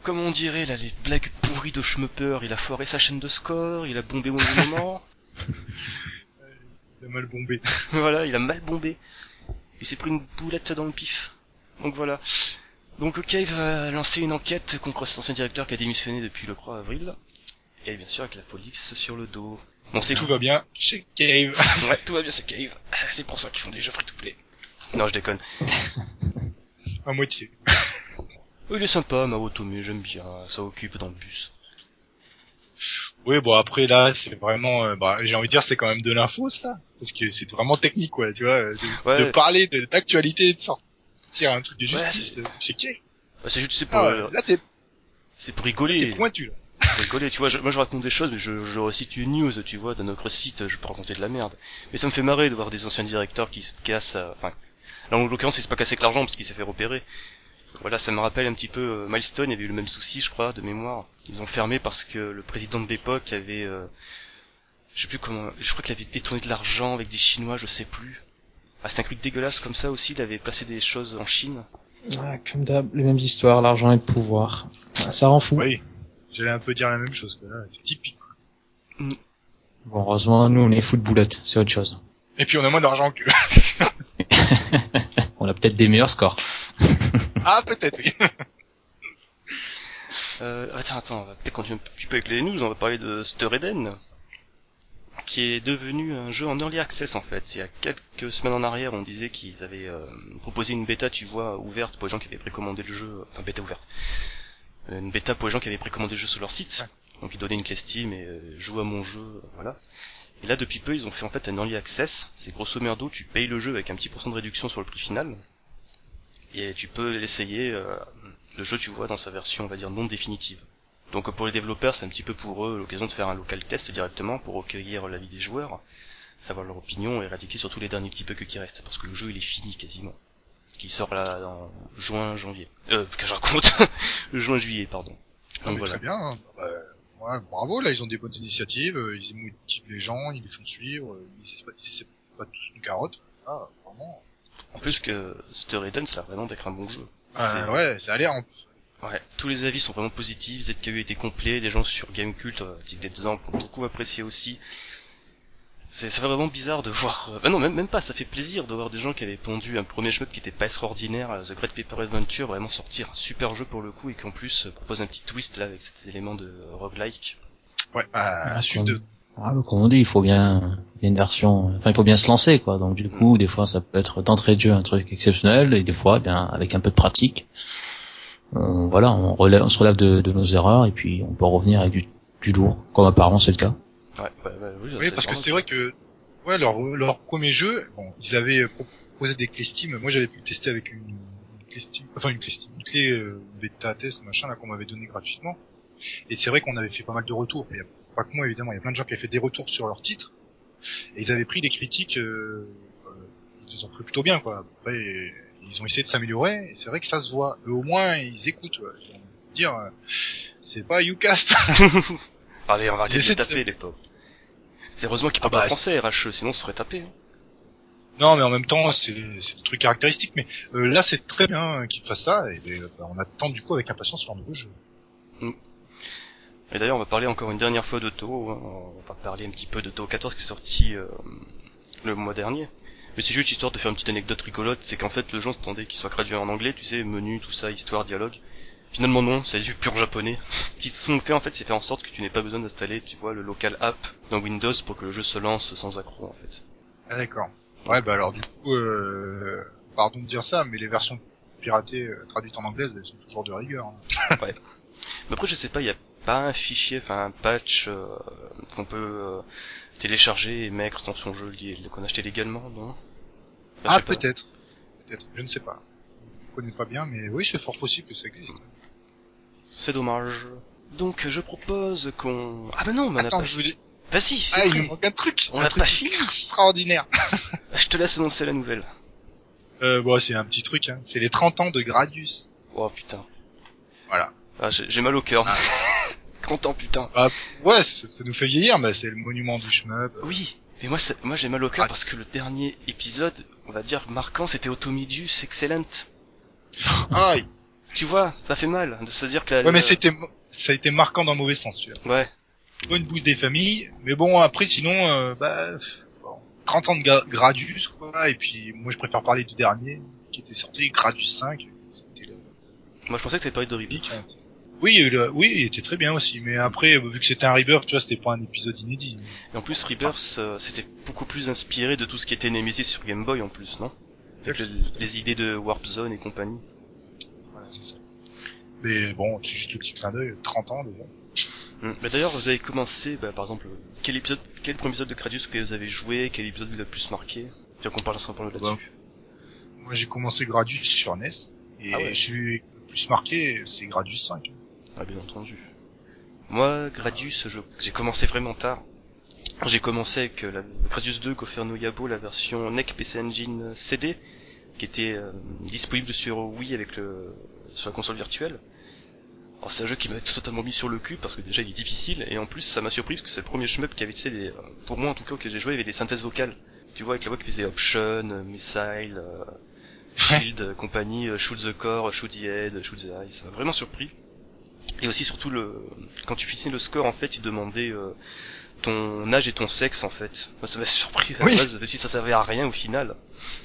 Comme on dirait, là, les blagues pourries de Schmupper, il a foiré sa chaîne de score, il a bombé au moment, <laughs> Il a mal bombé. <laughs> voilà, il a mal bombé. Il s'est pris une boulette dans le pif. Donc voilà. Donc Cave a lancé une enquête contre cet ancien directeur qui a démissionné depuis le 3 avril. Et bien sûr avec la police sur le dos. Bon c'est Tout va bien chez Cave. <laughs> Ouais, tout va bien c'est Cave. C'est pour ça qu'ils font des jeux free to play. Non je déconne. <laughs> à moitié. Oh, il est sympa Maotomu, j'aime bien, ça occupe dans le bus. Oui, bon après là, c'est vraiment, euh, bah, j'ai envie de dire, c'est quand même de l'info ça, parce que c'est vraiment technique quoi, tu vois, de, Ouais. de parler de- d'actualité, de sortir un truc de justice euh, chez Cave. Bah, c'est juste c'est pour, Ah, euh, là t'es c'est pour t'es rigoler. pointu là. <laughs> pour rigoler, tu vois, je, moi je raconte des choses, mais je, je recite une news, tu vois, de notre site, je peux raconter de la merde. Mais ça me fait marrer de voir des anciens directeurs qui se cassent, euh, enfin, là en l'occurrence il s'est pas cassé avec l'argent parce qu'il s'est fait repérer. Voilà, ça me rappelle un petit peu euh, Milestone, il y avait eu le même souci, je crois, de mémoire. Ils ont fermé parce que le président de l'époque avait, euh, je sais plus comment, je crois qu'il avait détourné de l'argent avec des Chinois, je sais plus. Ah, c'est un truc dégueulasse comme ça aussi, il avait placé des choses en Chine. Ouais, comme d'hab, les mêmes histoires, l'argent et le pouvoir. Ça rend fou. Oui. J'allais un peu dire la même chose, que là, c'est typique. quoi. Bon, heureusement, nous, on est foot boulette, c'est autre chose. Et puis on a moins d'argent que... <laughs> on a peut-être des meilleurs scores. <laughs> ah, peut-être, oui. Euh, attends, attends, on va peut-être continuer un petit peu avec les news, on va parler de Stir Eden, qui est devenu un jeu en early access en fait. Il y a quelques semaines en arrière, on disait qu'ils avaient euh, proposé une bêta, tu vois, ouverte pour les gens qui avaient précommandé le jeu, enfin bêta ouverte. Euh, Une bêta pour les gens qui avaient précommandé le jeu sur leur site. Donc ils donnaient une clé Steam et euh, joue à mon jeu, euh, voilà. Et là depuis peu ils ont fait en fait un early access. C'est grosso merdo, tu payes le jeu avec un petit pourcent de réduction sur le prix final. Et tu peux l'essayer, euh, le jeu tu vois dans sa version on va dire non définitive. Donc pour les développeurs c'est un petit peu pour eux l'occasion de faire un local test directement pour recueillir l'avis des joueurs, savoir leur opinion et éradiquer surtout les derniers petits bugs qui restent. Parce que le jeu il est fini quasiment. Qui sort là en juin, janvier. Euh, que je raconte <laughs> Juin, juillet, pardon. Ah, Donc voilà. Très bien. hein. Bah, ouais, bravo, là, ils ont des bonnes initiatives, euh, ils motivent les gens, ils les font suivre, euh, ils essaient pas, pas tous une carotte. Ah, vraiment. En plus que Eden, ça a vraiment d'être un bon jeu. Ah, C'est- ouais, ça a l'air en Ouais, tous les avis sont vraiment positifs, ZKU était complet, des gens sur Gamecult, euh, type d'exemple, ont beaucoup apprécié aussi. C'est c'est vraiment bizarre de <laughs> voir... euh, Bah non, même, même pas, ça fait plaisir de voir des gens qui avaient pondu un premier shmup qui était pas extraordinaire, euh, The Great Paper Adventure, vraiment sortir un super jeu pour le coup, et qui en plus propose un petit twist là, avec cet élément de roguelike. Ouais, à la suite de... Ah, comme on dit, il faut bien, bien une version, enfin, il faut bien se lancer, quoi. Donc, du coup, des fois, ça peut être d'entrée de jeu un truc exceptionnel, et des fois, eh bien, avec un peu de pratique, on, voilà, on relève, on se relève de, de nos erreurs, et puis on peut revenir avec du, du lourd, comme apparemment c'est le cas. Ouais, ouais, ouais, oui, Oui, parce que c'est vrai que, ouais, leur, leur premier jeu, bon, ils avaient proposé des clés Steam. Moi, j'avais pu le tester avec une, une clé Steam, enfin une clé Steam, une clé euh, bêta test, machin, là, qu'on m'avait donné gratuitement. Et c'est vrai qu'on avait fait pas mal de retours. Il y a pas que moi, évidemment, il y a plein de gens qui avaient fait des retours sur leur titre. Et ils avaient pris les critiques, euh, euh, ils les ont pris plutôt bien, quoi. Après, ils ont essayé de s'améliorer, et c'est vrai que ça se voit. Eux, au moins, ils écoutent, ouais. Ils vont dire, euh, c'est pas Ucast. Allez, on va arrêter de les taper, les pauvres. C'est heureusement qu'ils Ah parlent pas bah, français, RHE, sinon on se ferait taper. hein. Non, mais en même temps, c'est des trucs caractéristiques. Mais euh, là, c'est très bien qu'ils fassent ça, et ben, bah, on attend du coup avec impatience leur nouveau jeu. Et d'ailleurs, on va parler encore une dernière fois de Toho. hein. On va parler un petit peu de Toho 14 qui est sorti euh, le mois dernier. Mais c'est juste histoire de faire une petite anecdote rigolote. C'est qu'en fait, le jeu s'attendait qu'il soit traduit en anglais, tu sais, menu, tout ça, histoire, dialogue. Finalement non, c'est du pur japonais. <laughs> Ce qu'ils se sont fait en fait, c'est faire en sorte que tu n'aies pas besoin d'installer, tu vois, le local app dans Windows pour que le jeu se lance sans accroc en fait. Ah d'accord. Ouais, bah alors du coup, euh, pardon de dire ça, mais les versions piratées euh, traduites en anglaise, elles sont toujours de rigueur. hein. <laughs> Mais après, je sais pas, il y a pas un fichier, enfin un patch euh, qu'on peut télécharger et mettre dans son jeu qu'on achetait légalement, non? Ah peut-être, peut-être, je ne sais pas. Je connais pas bien, mais oui, c'est fort possible que ça existe. C'est dommage. Donc je propose qu'on... Ah bah non, mais on a Attends, pas... je voulais... Vas-y, c'est Ah, il nous manque un truc. On un a truc pas fini. Extraordinaire. <laughs> Je te laisse annoncer la nouvelle. Euh, bon, c'est un petit truc. Hein. C'est les 30 ans de Gradius. Oh putain. Voilà. Ah, j'ai j'ai mal au cœur. Ah. <laughs> 30 ans putain. Ah, ouais, ça, ça nous fait vieillir, mais c'est le monument du shmup. Oui, mais moi, ça- moi j'ai mal au cœur Ah. parce que le dernier épisode, on va dire marquant, c'était Automidus Excellent. <laughs> Ah, Tu vois, ça fait mal de se dire que la... ouais, mais c'était, ça a été marquant dans le mauvais sens, celui-là. Ouais, Bonne bouse des familles, mais bon, après, sinon, euh, bah, bon, 30 ans de Gra- Gradius, quoi, et puis, moi, je préfère parler du dernier, qui était sorti, Gradius 5, c'était le moi je pensais que c'était parlé de hein. Oui, le- oui, il était très bien aussi, mais après, vu que c'était un rebirth, tu vois, c'était pas un épisode inédit. Et en plus, Rebirth, euh, c'était beaucoup plus inspiré de tout ce qui était Nemesis sur Game Boy en plus, non? Avec le- les idées de Warp Zone et compagnie. Voilà, c'est ça. Mais bon, c'est juste le petit clin d'œil, 30 ans déjà. Mais d'ailleurs, vous avez commencé, bah, par exemple, quel épisode, quel premier épisode de Gradius que vous avez joué, quel épisode vous a le plus marqué? Tiens qu'on parle un peu là-dessus. Moi, j'ai commencé Gradius sur NES, et Ah ouais. le plus marqué, c'est Gradius 5. Ah, bien entendu. Moi, Gradius, j'ai commencé vraiment tard. J'ai commencé avec euh, la Gradius 2 qu'offert Noyabo, la version NEC PC Engine CD, qui était euh, disponible sur Wii avec le sur la console virtuelle. Alors c'est un jeu qui m'a totalement mis sur le cul parce que déjà il est difficile et en plus ça m'a surpris parce que c'est le premier shmup qui avait tu sais, des, pour moi en tout cas que j'ai joué il y avait des synthèses vocales. tu vois avec la voix qui faisait Option, euh, Missile, euh, <laughs> Shield, compagnie, Shoot the Core, Shoot the Head, Shoot the Eye, ça m'a vraiment surpris. Et aussi surtout le quand tu finissais le score en fait, il demandait euh, ton âge et ton sexe en fait. Moi ça m'a <laughs> surpris à la base, même si ça servait à rien au final.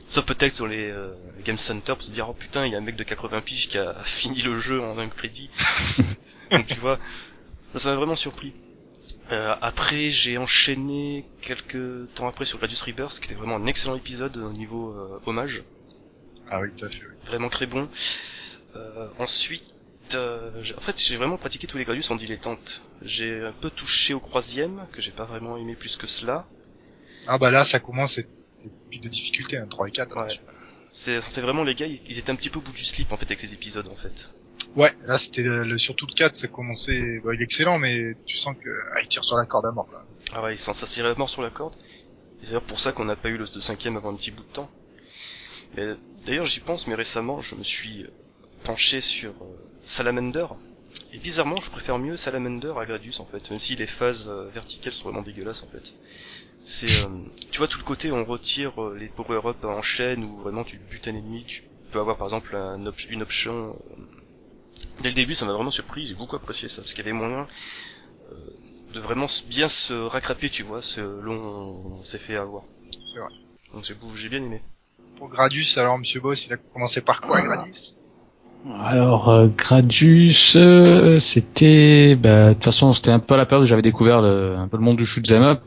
Sauf peut-être sur les euh, Game Center pour se dire oh putain il y a un mec de 80 piges qui a <laughs> fini le jeu en un crédit. <laughs> Donc tu vois, ça m'a vraiment surpris. Euh, après j'ai enchaîné quelques temps après sur Gradius Rebirth qui était vraiment un excellent épisode au niveau euh, hommage Ah oui, tout à fait. oui. vraiment très bon. Euh, ensuite, euh, en fait, j'ai vraiment pratiqué tous les Gradius en dilettante. J'ai un peu touché au croisième, que j'ai pas vraiment aimé plus que cela. Ah bah là, ça commence à être des pics de difficulté, hein, 3 et 4. Ouais. C'est vraiment les gars, ils, ils étaient un petit peu au bout du slip en fait avec ces épisodes en fait. Ouais, là c'était le, le- surtout le 4, ça commençait, bah, il est excellent, mais tu sens que ah, il tire sur la corde à mort. Quoi. Ah ouais, ils s'en s'assiraient mort sur la corde. C'est d'ailleurs pour ça qu'on n'a pas eu le de cinquième avant un petit bout de temps. D'ailleurs, j'y pense, mais récemment, je me suis penché sur euh, Salamander. Et bizarrement, je préfère mieux Salamander à Gradius en fait, même si les phases euh, verticales sont vraiment dégueulasses en fait. C'est, euh, tu vois, tout le côté, on retire euh, les power-up en chaîne où vraiment tu butes un ennemi, tu peux avoir par exemple un op- une option. euh, Dès le début, ça m'a vraiment surpris, j'ai beaucoup apprécié ça, parce qu'il y avait moyen euh, de vraiment s- bien se rattraper, tu vois, selon on s'est fait avoir. C'est vrai. Donc j'ai bien aimé. Pour Gradius, alors Monsieur Boss, il a commencé par quoi, Gradius? Alors euh, Gradius, euh, c'était, bah, de toute façon, c'était un peu la période où j'avais découvert le, un peu le monde du shoot 'em up.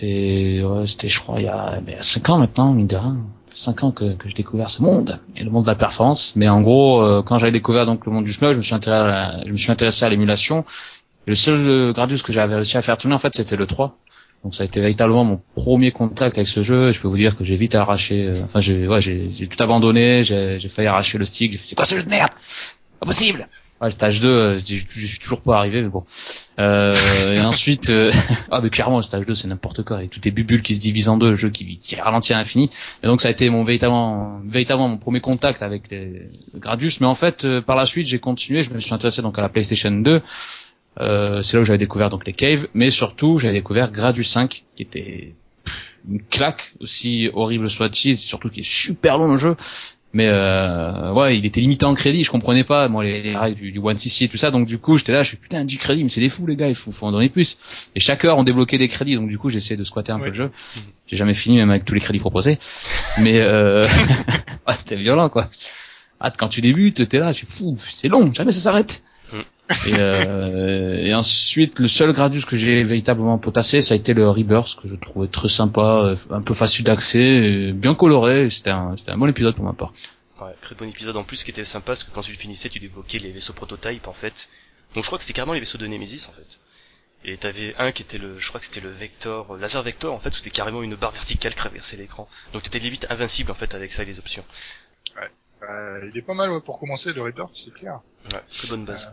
C'était, ouais, c'était, je crois, il y a, ans maintenant, mine de rien. Ça fait Cinq ans que, que j'ai découvert ce monde et le monde de la performance. Mais en gros, euh, quand j'avais découvert donc le monde du shmup, je me suis intéressé à, l'émulation. Le seul euh, Gradius que j'avais réussi à faire tourner, en fait, c'était le 3. Donc ça a été véritablement mon premier contact avec ce jeu. Je peux vous dire que j'ai vite arraché. euh, enfin, j'ai, ouais, j'ai, tout abandonné. J'ai, failli arracher le stick. J'ai fait c'est quoi ce jeu de merde? Pas possible. Ouais, le stage 2, euh, j'y j'y suis toujours pas arrivé, mais bon. Euh, et ensuite, euh, <laughs> ah clairement le stage 2 c'est n'importe quoi, avec toutes les bubules qui se divisent en deux, le jeu qui, qui ralentit à l'infini. Et donc ça a été mon véritablement, véritablement mon premier contact avec les Gradius. Mais en fait, euh, par la suite, j'ai continué. Je me suis intéressé donc à la PlayStation 2. Euh, c'est là où j'avais découvert donc les caves, mais surtout j'avais découvert Gradius 5, qui était une claque aussi horrible soit-il, surtout qui est super long le jeu. Mais euh, ouais, il était limité en crédit, je comprenais pas moi les, les règles du, du One CC et tout ça, donc du coup j'étais là, je suis putain 10 crédits, mais c'est des fous les gars, il faut, faut en donner plus. Et chaque heure on débloquait des crédits, donc du coup j'essayais de squatter un peu le jeu. J'ai jamais fini même avec tous les crédits proposés, mais euh... <laughs> <laughs> ouais, c'était violent quoi. Ah, quand tu débutes, t'es là, je suis fou, c'est long, jamais ça s'arrête. Et, euh, et ensuite, le seul Gradius que j'ai véritablement potassé, ça a été le Rebirth, que je trouvais très sympa, euh, un peu facile d'accès, et bien coloré. C'était un, c'était un bon épisode pour ma part. Ouais, très bon épisode en plus, qui était sympa, c'est que quand tu le finissais, tu débloquais les vaisseaux prototypes en fait. Donc je crois que c'était carrément les vaisseaux de Nemesis en fait. Et t'avais un qui était le, je crois que c'était le Vector, euh, laser Vector en fait, où c'était carrément une barre verticale qui traversait l'écran. Donc t'étais limite invincible en fait avec ça et les options. Euh, Il est pas mal ouais, pour commencer, le Rebirth, c'est clair. Ouais, très bonne base.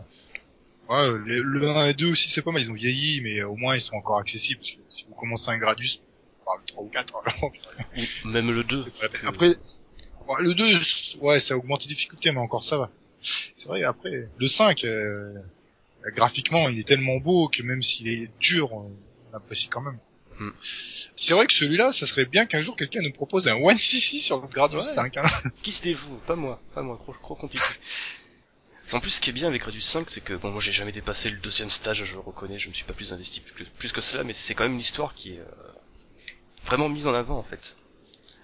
Ouais, le, le 1 et 2 aussi c'est pas mal, ils ont vieilli, mais au moins ils sont encore accessibles. Parce que si vous commencez un Gradius, par le 3 ou 4, alors, Ou même le 2. c'est pas la peine. que- Après, le 2, ouais, ça augmente les difficultés, mais encore ça va. C'est vrai, après, le 5, euh, graphiquement, il est tellement beau que même s'il est dur, on apprécie quand même. Hmm. C'est vrai que celui-là, ça serait bien qu'un jour quelqu'un nous propose un One CC sur le Gradius Ouais. 5. Hein. Qui se dévoue? Pas moi, pas moi, trop, trop compliqué. <laughs> En plus, ce qui est bien avec Gradius 5, c'est que bon, moi j'ai jamais dépassé le deuxième stage, je le reconnais, je me suis pas plus investi plus que, plus que cela, mais c'est quand même une histoire qui est euh, vraiment mise en avant en fait.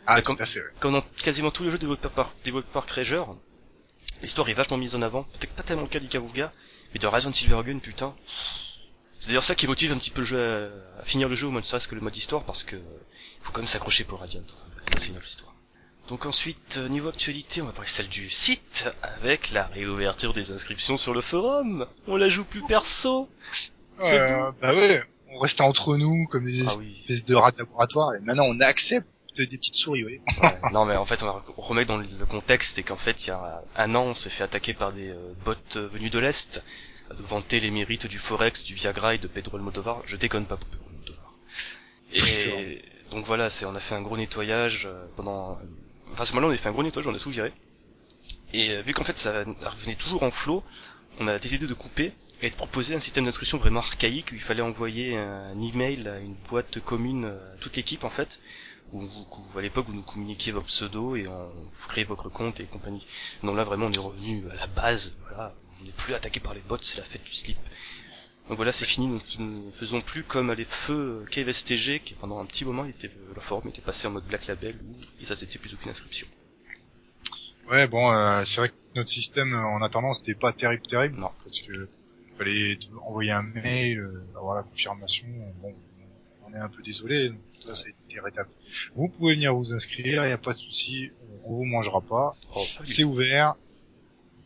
Ah, tout comme- à fait, ouais. Comme dans quasiment tous les jeux développés par, développés par l'histoire est vachement mise en avant. Peut-être pas tellement le cas d'Ikaruga, mais de Horizon Silvergun, putain. C'est d'ailleurs ça qui motive un petit peu le jeu à, à finir le jeu au moins ne serait-ce que le mode histoire, parce que euh, il faut quand même s'accrocher pour Radiant. Ça c'est une autre histoire. Donc ensuite, euh, niveau actualité, on va parler celle du site, avec la réouverture des inscriptions sur le forum. On la joue plus perso. Euh, bah ouais, on restait entre nous comme des Ah oui. espèces de rats de laboratoire, et maintenant on accepte des petites souris, oui. Ouais, <laughs> non mais en fait on va remettre dans le contexte c'est qu'en fait il y a un an on s'est fait attaquer par des euh, bots euh, venus de l'Est de vanter les mérites du Forex, du Viagra et de Pedro Almodovar. Je déconne pas pour Pedro Almodovar. Et donc voilà, c'est on a fait un gros nettoyage euh, pendant enfin ce moment-là on a fait un gros nettoyage, on a tout viré. Et euh, vu qu'en fait ça revenait toujours en flot, on a décidé de couper et de proposer un système d'inscription vraiment archaïque où il fallait envoyer un email à une boîte commune euh, à toute l'équipe en fait où, vous- à l'époque vous nous communiquiez vos pseudos et on, vous créez votre compte et compagnie. Non là vraiment on est revenu à la base, voilà, on n'est plus attaqué par les bots, c'est la fête du slip. Donc voilà c'est fini, nous ne faisons plus comme les feux Cave STG qui pendant un petit moment était, le forum était passé en mode Black Label où ils acceptaient plus aucune inscription. Ouais, bon, euh, c'est vrai que notre système euh, en attendant c'était pas terrible terrible. Non. Parce que fallait envoyer un mail, euh, avoir la confirmation. Bon, on est un peu désolé. donc Là, ça a été rétabli. Vous pouvez venir vous inscrire, il y a pas de souci. On vous mangera pas. Oh, C'est ouvert.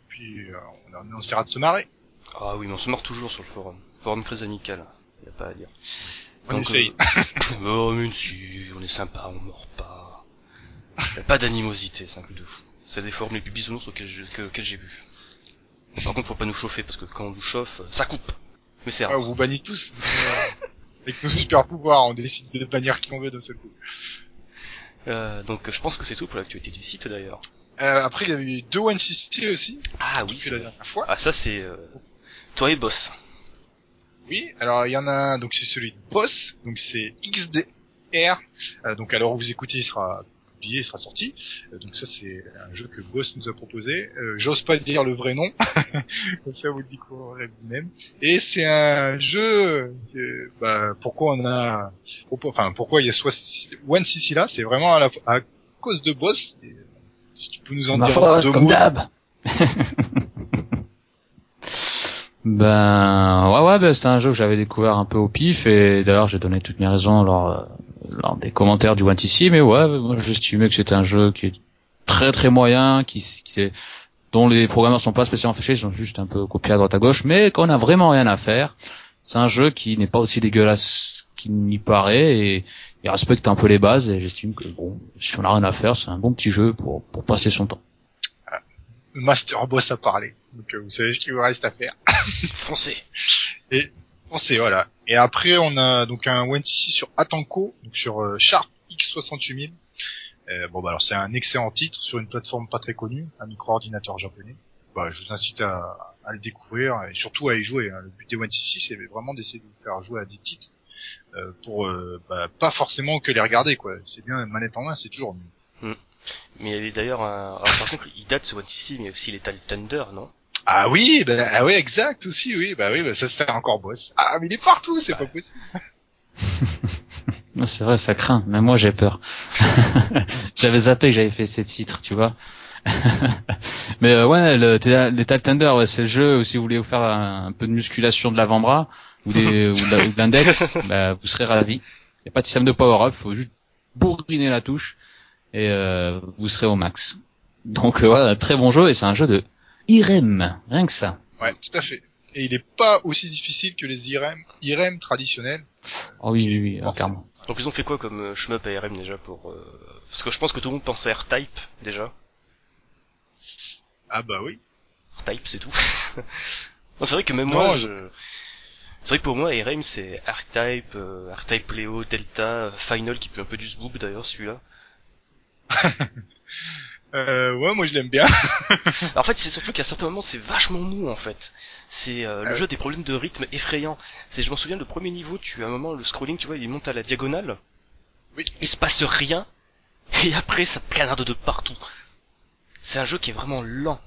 Puis euh, on, on essaiera de se marrer. Ah oui, mais on se mord toujours sur le forum. Forum très amical, y a pas à dire. On essaye. euh, <laughs> oh, mais si, on est sympa, on mord pas. Y a pas d'animosité, c'est un truc de fou. C'est des forums les plus bisounours auxquels j'ai que- auxquels j'ai vu. Par contre, faut pas nous chauffer, parce que quand on nous chauffe, ça coupe. Mais c'est Ah, rare. on vous bannit tous. <laughs> Avec nos super pouvoirs, on décide de bannir qui on veut d'un seul coup. Euh, donc je pense que c'est tout pour l'actualité du site d'ailleurs. Euh, après, il y avait eu deux One aussi, Ah oui, la dernière fois. Ah ça c'est... Euh... Toi et Boss. Oui, alors il y en a un, donc c'est celui de Boss, donc c'est XDR. Euh, donc à l'heure où vous écoutez, il sera publié, il sera sorti. Euh, donc ça c'est un jeu que Boss nous a proposé. Euh, J'ose pas dire le vrai nom, <laughs> comme ça vous le découvrirez vous-même. Et c'est un jeu, que, bah, pourquoi on a, pourquoi- enfin pourquoi il y a soit One CC là, c'est vraiment à, la, à cause de Boss. Et, si tu peux nous en dire deux mots. <laughs> ben ouais ouais ben, c'était un jeu que j'avais découvert un peu au pif et d'ailleurs j'ai donné toutes mes raisons lors, euh, lors des commentaires du One TC mais ouais moi j'estimais que c'était un jeu qui est très très moyen qui, qui est- dont les programmeurs sont pas spécialement fichés ils sont juste un peu copiés à droite à gauche mais qu'on a vraiment rien à faire. C'est un jeu qui n'est pas aussi dégueulasse qu'il n'y paraît et il respecte un peu les bases et j'estime que bon si on a rien à faire c'est un bon petit jeu pour pour passer son temps Le Master Boss a parlé. Donc euh, vous savez ce qu'il vous reste à faire. <laughs> Foncez. Pensez, voilà. Et après, on a donc un One sur Atanko, donc sur euh, Sharp X68000. Euh, bon, bah alors c'est un excellent titre sur une plateforme pas très connue, un micro-ordinateur japonais. Bah, je vous incite à, à le découvrir et surtout à y jouer. hein. Le but des One c'est vraiment d'essayer de vous faire jouer à des titres euh, pour euh, bah, pas forcément que les regarder, quoi. C'est bien manette en main, c'est toujours mieux. Mais il y avait d'ailleurs un... Alors par contre, il date ce One TC, mais aussi Lethal Thunder, non? Ah oui, bah, ah oui, exact aussi, oui, bah oui, bah ça c'est encore boss. Ah mais il est partout, c'est Bah. pas possible. <laughs> Non, C'est vrai, ça craint. Même moi, j'ai peur. <laughs> j'avais zappé que j'avais fait ces titres, tu vois. <laughs> Mais euh, ouais, le Lethal Thunder, ouais, c'est le jeu où si vous voulez vous faire un, un peu de musculation de l'avant-bras ou, des, ou de la- ou de l'index, bah, vous serez ravis. Il n'y a pas de système de power-up, faut juste bourriner la touche et euh, vous serez au max. Donc euh, un très bon jeu et c'est un jeu de IREM, rien que ça. Ouais, tout à fait. Et il est pas aussi difficile que les IRM, IRM traditionnels. Oh oui, oui, oui, clairement. Donc ils ont fait quoi comme euh, shmup ARM déjà pour... euh, Parce que je pense que tout le monde pense à R-Type déjà. Ah bah oui. R-Type c'est tout. <laughs> non, c'est vrai que même Non, moi, je- je... C'est vrai que pour moi, ARM c'est R-Type, euh, R-Type Léo, Delta, euh, Final qui peut un peu juste boob d'ailleurs celui-là. <laughs> Euh, ouais, moi je l'aime bien. <laughs> En fait, c'est surtout qu'à certains moments, c'est vachement mou, en fait. C'est euh, le Ah jeu a des problèmes de rythme effrayants. C'est, je m'en souviens, le premier niveau, tu as un moment, le scrolling, tu vois, il monte à la diagonale. Oui. Il se passe rien. Et après, ça canarde de partout. C'est un jeu qui est vraiment lent.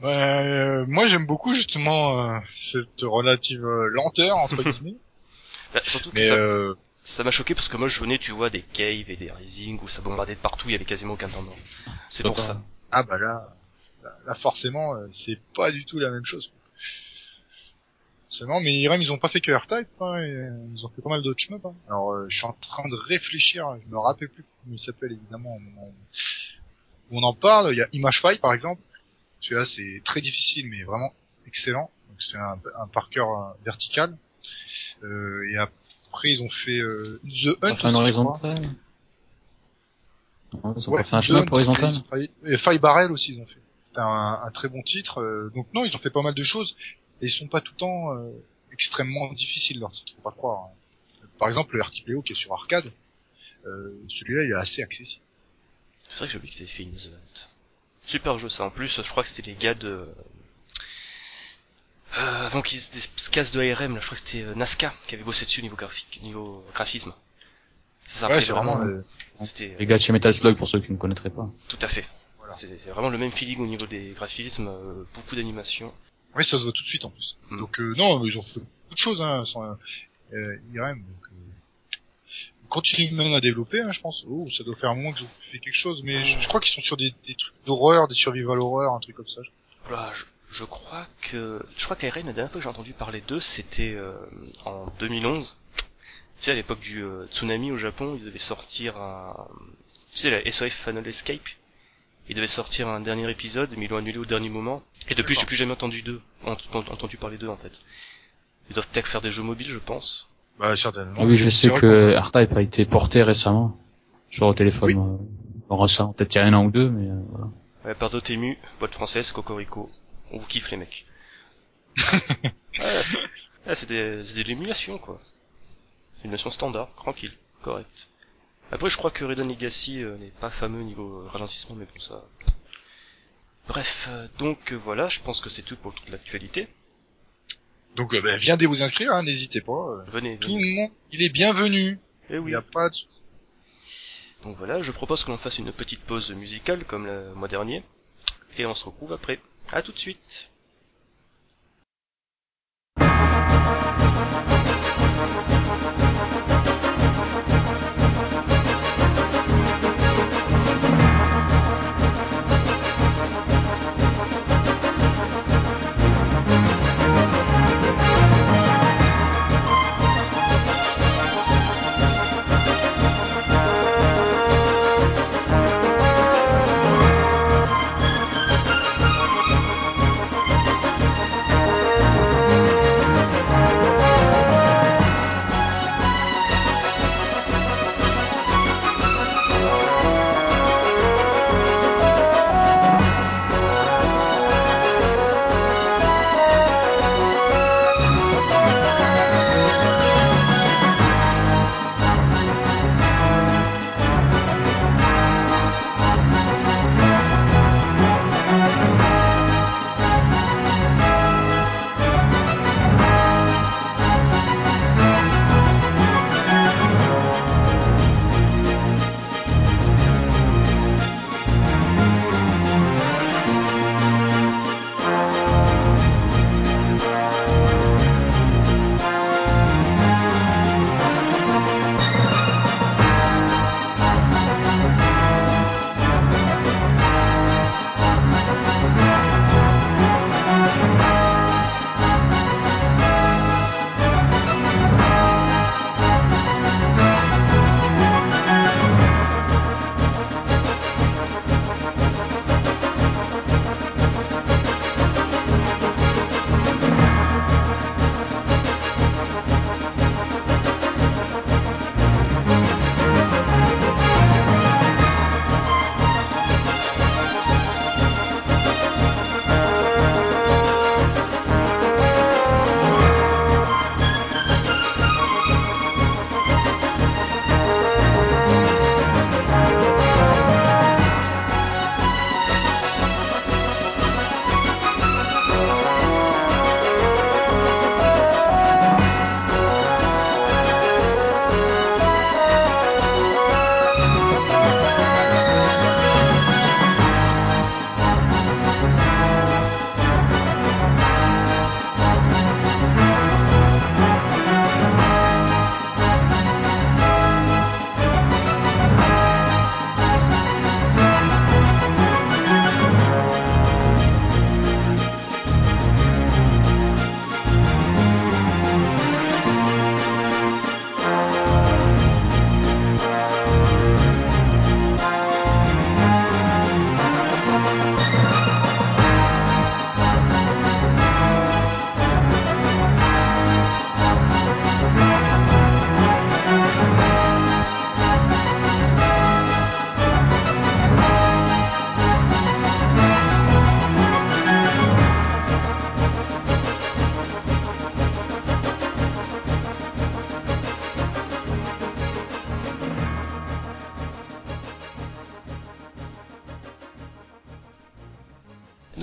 Bah, euh, moi j'aime beaucoup justement euh, cette relative euh, lenteur entre <laughs> guillemets. Bah, surtout que Mais ça, euh, ça m'a choqué parce que moi, je venais, tu vois, des caves et des rising où ça bombardait de partout, il y avait quasiment aucun temps. C'est pour ça. ah bah là, là, forcément euh, c'est pas du tout la même chose. Seulement, mais IRM ils ont pas fait que R-Type, hein, euh, ils ont fait pas mal d'autres shmups. Hein. Alors euh, je suis en train de réfléchir, je me rappelle plus comment il s'appelle évidemment au moment où on en parle. Il y a Image par exemple. Celui-là c'est très difficile mais vraiment excellent. Donc c'est un, un euh, vertical. Euh, et après ils ont fait euh, The Hunt. Enfin, un aussi, horizontal. Non, ils ont Ouais, fait un Hunt, pour horizontal. Et Fire Barrel aussi, ils ont fait. C'était un, un très bon titre. euh, donc non, ils ont fait pas mal de choses. Et ils sont pas tout le temps euh, extrêmement difficiles, leurs titres, faut pas croire. hein. Par exemple, le RTPO qui est sur arcade, euh, celui-là, il est assez accessible. C'est vrai que j'ai oublié qu'ils avaient fait une The Hunt. Super jeu, ça. En plus, je crois que c'était les gars de... Euh, avant qu'ils se se cassent de ARM, là, je crois que c'était euh, Nazca qui avait bossé dessus niveau graphique, niveau graphisme. Ça Ouais, c'est vraiment. euh, C'était Les gars de chez Metal Slug pour ceux qui ne connaîtraient pas. tout à fait. Voilà. C'est vraiment le même feeling au niveau des graphismes, euh, beaucoup d'animation. Oui, ça se voit tout de suite en plus. Mm. Donc euh, non, ils ont fait beaucoup de choses hein, sans euh, IRM. Donc, euh, ils continuent même à développer, hein, je pense. Oh, ça doit faire un moment qu'ils ont fait quelque chose, mais je, je crois qu'ils sont sur des, des trucs d'horreur, des survival horror, un truc comme ça. je- Voilà, je, je crois que je crois qu'Airen, la dernière fois que j'ai entendu parler d'eux, c'était euh, en 2011. Tu sais, à l'époque du euh, tsunami au Japon, ils devaient sortir un... Tu sais, la SOF Final Escape. Ils devaient sortir un dernier épisode, mais ils l'ont annulé au dernier moment. Et depuis, j'ai plus jamais entendu d'eux, ent- ent- entendu parler d'eux en fait. Ils doivent peut-être faire des jeux mobiles, je pense. Bah certainement. Ah oui, je sais que R-Type a été porté récemment sur le téléphone. euh, en récent, peut-être il y a un an ou deux, mais euh, voilà. Ouais, par Dotemu, boîte française, Cocorico. On vous kiffe les mecs. <laughs> ouais, c'est- des, de quoi. C'est une standard, tranquille, correct. Après je crois que Redon Legacy euh, n'est pas fameux niveau euh, ralentissement, mais bon ça... Bref, euh, donc voilà, je pense que c'est tout pour toute l'actualité. Donc bah, viendez vous inscrire, hein, n'hésitez pas. Venez, Tout venez. le monde, il est bienvenu. Eh Il n'y a pas de... Donc voilà, je propose que l'on fasse une petite pause musicale comme le mois dernier. Et on se retrouve après. À tout de suite.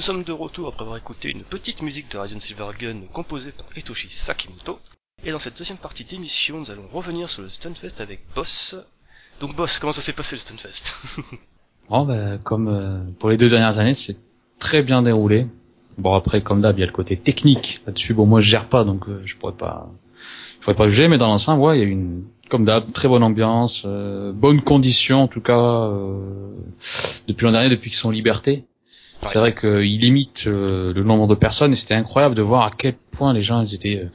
Sommes de retour après avoir écouté une petite musique de Radiant Silvergun composée par Hitoshi Sakimoto. Et dans cette deuxième partie d'émission, nous allons revenir sur le Stunfest avec Boss. Donc Boss, comment ça s'est passé le Stunfest? Bon, bah, comme euh, pour les deux dernières années, c'est très bien déroulé. Bon après, comme d'hab, il y a le côté technique là-dessus. Bon, moi je gère pas, donc euh, je pourrais pas, je pourrais pas juger. Mais dans l'ensemble, ouais, il y a une, comme d'hab, très bonne ambiance, euh, bonne condition en tout cas euh, depuis l'an dernier, depuis qu'ils sont en. C'est vrai qu'ils limitent euh, le nombre de personnes et c'était incroyable de voir à quel point les gens ils étaient euh,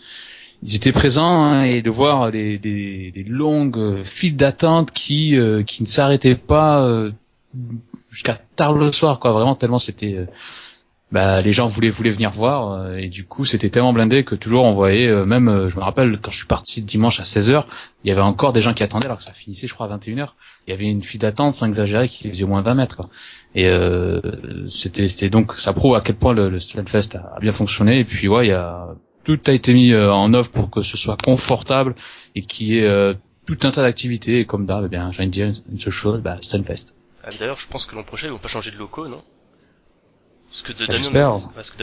ils étaient présents hein, et de voir des, des, des longues files d'attente qui euh, qui ne s'arrêtaient pas euh, jusqu'à tard le soir quoi. Vraiment tellement c'était euh, bah, les gens voulaient voulaient venir voir euh, et du coup c'était tellement blindé que toujours on voyait euh, même euh, je me rappelle quand je suis parti dimanche à 16h il y avait encore des gens qui attendaient alors que ça finissait je crois à 21h il y avait une file d'attente sans exagérer qui faisait au moins 20 mètres quoi. et euh, c'était c'était donc ça prouve à quel point le, le Stunfest a, bien fonctionné. Et puis ouais il y a tout a été mis en œuvre pour que ce soit confortable et qu'il y ait euh, tout un tas d'activités. Et comme d'hab eh bien j'ai envie de dire une seule chose bah Stunfest. Ah, D'ailleurs, je pense que l'an prochain, ils vont pas changer de locaux, non? Parce que de Ah, d'année j'espère. en parce que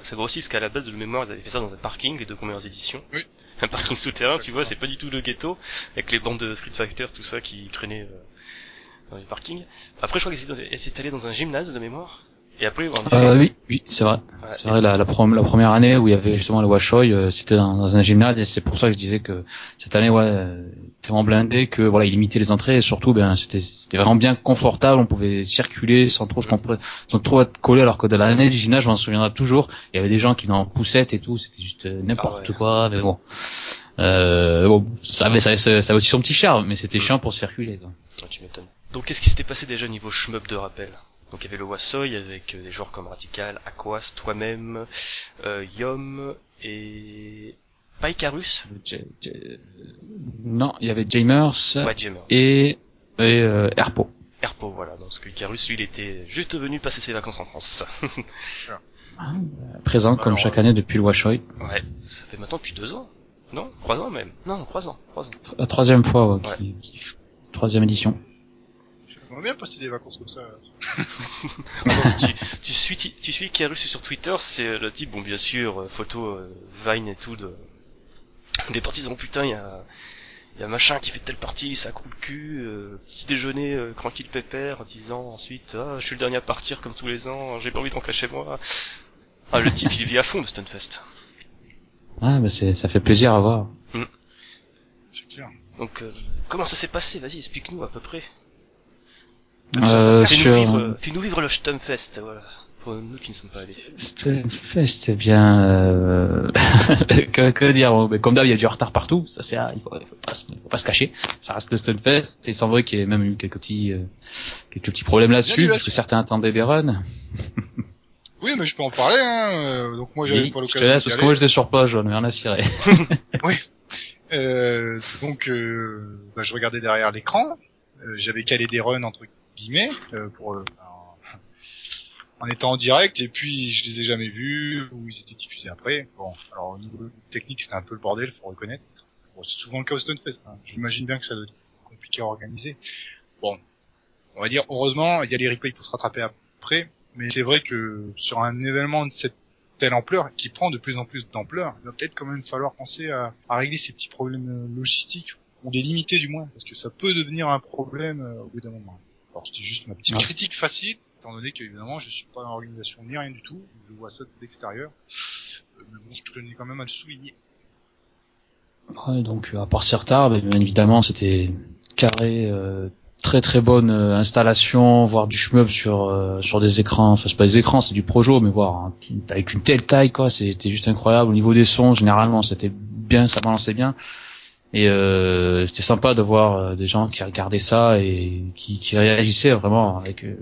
ça qu'à la base de mémoire, ils avaient fait ça dans un parking, les deux premières éditions. Oui. <laughs> Un parking souterrain, tu vois, c'est pas du tout le ghetto, avec les bandes de Street Fighter, tout ça, qui traînaient euh, dans les parkings. Après, je crois qu'ils étaient- allés dans un gymnase de mémoire. Et après, Euh, oui, oui, c'est vrai. ouais, C'est vrai, la, la, prom- la première année où il y avait justement le Washoy, euh, c'était dans, dans un gymnase et c'est pour ça que je disais que cette année, ouais, euh, tellement blindé que voilà, il limitait les entrées et surtout, ben, c'était, vraiment bien confortable. On pouvait circuler sans trop se compre- sans trop être collé. Alors que dans l'année du gymnase, je m'en souviendrai toujours, il y avait des gens qui venaient en poussette et tout. C'était juste euh, n'importe Ah ouais. quoi. Mais bon, euh, bon, ça avait, ça, avait, ça avait aussi son petit charme, mais c'était chiant pour circuler. Quoi. Ouais, tu m'étonnes. Donc, qu'est-ce qui s'était passé déjà niveau shmup de rappel? Donc, il y avait le Wassoy avec euh, des joueurs comme Radical, Aquas, toi-même, euh, Yom et pas Icarus J- J- Non, il y avait Jamers Ouais, et, et euh, Herpo. Herpo, voilà. Donc, parce que Icarus, lui, il était juste venu passer ses vacances en France. présent comme Alors, chaque euh, année depuis le Washoy. ouais, ça fait maintenant depuis deux ans. Non Trois ans même. Non, trois ans. Trois ans. La troisième fois, ouais, Ouais. qui- qui- troisième édition. J'aimerais bien passer des vacances comme ça. Ah non, tu, tu suis, tu, tu suis Icarus sur Twitter, c'est euh, le type, bon, bien sûr, euh, photo, euh, Vine et tout, de, des partisans, putain, il y a, il y a machin qui fait telle partie, ça coule le cul, euh, petit déjeuner, euh, tranquille pépère, disant ensuite, ah, je suis le dernier à partir comme tous les ans, j'ai pas envie de rentrer chez moi. Ah, le type, il vit à fond de Stunfest. Ah, mais c'est, ça fait plaisir à voir. C'est clair. Donc, euh, comment ça s'est passé? Vas-y, explique-nous à peu près. Euh, Fais-nous sur vivre, euh, fais-nous vivre le Stunfest, voilà. Pour nous qui ne sommes pas allés. Stunfest, eh bien, euh... <laughs> que, que dire bon, mais Comme d'hab, il y a du retard partout. Ça, c'est, il faut, il faut pas, se- il faut pas se cacher. Ça reste le Stunfest. Et c'est vrai qu'il y a même eu quelques petits, euh, quelques petits problèmes là-dessus, parce que certains attendaient des <laughs> runs. Oui, mais je peux en parler. Hein. euh, Donc moi, j'avais Oui, pas je te l'occasion. laisse, parce que moi, j'étais sur j'en ai rien à cirer. <laughs> Euh, donc, euh, bah, je regardais derrière l'écran. Euh, J'avais calé des runs entre guillemets euh, pour le, en, étant en direct et puis je les ai jamais vus ou ils étaient diffusés après. Bon, alors au niveau technique c'était un peu le bordel, faut reconnaître. Bon, c'est souvent le cas au Stonefest. Hein. J'imagine bien que ça doit être compliqué à organiser. Bon, on va dire heureusement il y a les replays pour se rattraper après, mais c'est vrai que sur un événement de cette telle ampleur, qui prend de plus en plus d'ampleur, il va peut-être quand même falloir penser à, à régler ces petits problèmes euh, logistiques, ou les limiter du moins, parce que ça peut devenir un problème euh, au bout d'un moment. Alors c'était juste ma petite critique facile, étant donné qu'évidemment je suis pas en organisation ni rien du tout, je vois ça de l'extérieur, Euh, mais bon je tenais quand même à le souligner. Ouais, donc euh, à part ces retards, ben, bien évidemment, c'était carré, euh, très très bonne euh, installation, voire du shmup sur euh, sur des écrans. Enfin, c'est pas des écrans, c'est du projo, mais voir hein, avec une telle taille, quoi, c'était juste incroyable. Au niveau des sons, généralement, c'était bien, ça balançait bien. Et euh, c'était sympa de voir euh, des gens qui regardaient ça et qui, qui réagissaient vraiment avec euh,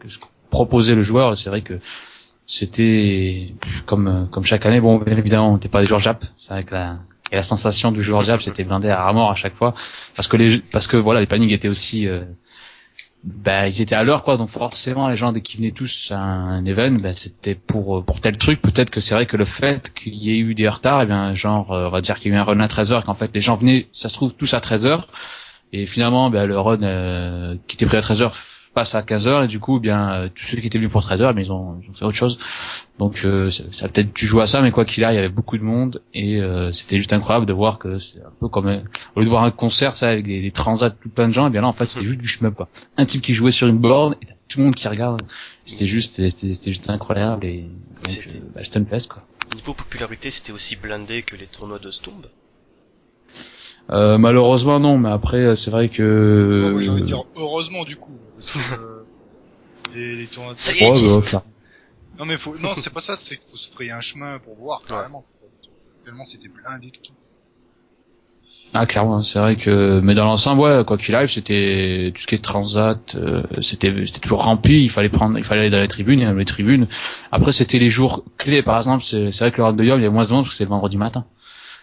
avec ce que proposait le joueur. C'est vrai que c'était comme euh, comme chaque année. Bon, évidemment, on n'était pas des joueurs Jap. C'est vrai que la, et la sensation du joueur Jap, c'était blindé à mort à chaque fois, parce que les parce que voilà, les paniques étaient aussi, euh, bah ils étaient à l'heure quoi, donc forcément les gens dès qu'ils venaient tous à un event, bah, c'était pour pour tel truc. Peut-être que c'est vrai que le fait qu'il y ait eu des retards, et bien genre euh, on va dire qu'il y a eu un run à 13 h qu'en fait les gens venaient, ça se trouve tous à 13 h et finalement bah, le run euh, qui était pris à 13 h passe à 15 heures et du coup, eh bien, euh, tous ceux qui étaient venus pour 13 heures, mais ils ont, ils ont fait autre chose. Donc, euh, ça, ça a peut-être dû jouer à ça, mais quoi qu'il arrive, il y avait beaucoup de monde et euh, c'était juste incroyable de voir que c'est un peu comme euh, au lieu de voir un concert, ça avec des, des transats, tout plein de gens, et bien là, en fait, c'était juste du shmup, quoi. Un type qui jouait sur une borne et tout le monde qui regarde. C'était juste, c'était, c'était juste incroyable et C'était- euh, bah, une quoi. Niveau popularité, c'était aussi blindé que les tournois de Stomb. Euh, malheureusement non, mais après euh, c'est vrai que. Non, moi, j'ai envie de dire heureusement du coup. Euh, les, les tournois de Ça y est. Non mais faut, non c'est pas ça, c'est qu'il faut se frayer un chemin pour voir carrément. Tellement c'était blindé tout. Ah clairement, c'est vrai que mais dans l'ensemble ouais, quoi qu'il arrive, c'était tout ce qui est transat, euh, c'était c'était toujours rempli, il fallait prendre il fallait aller dans les tribunes, et dans les tribunes. Après c'était les jours clés par exemple, c'est c'est vrai que le round de Yom, il y a moins de monde parce que c'est le vendredi matin.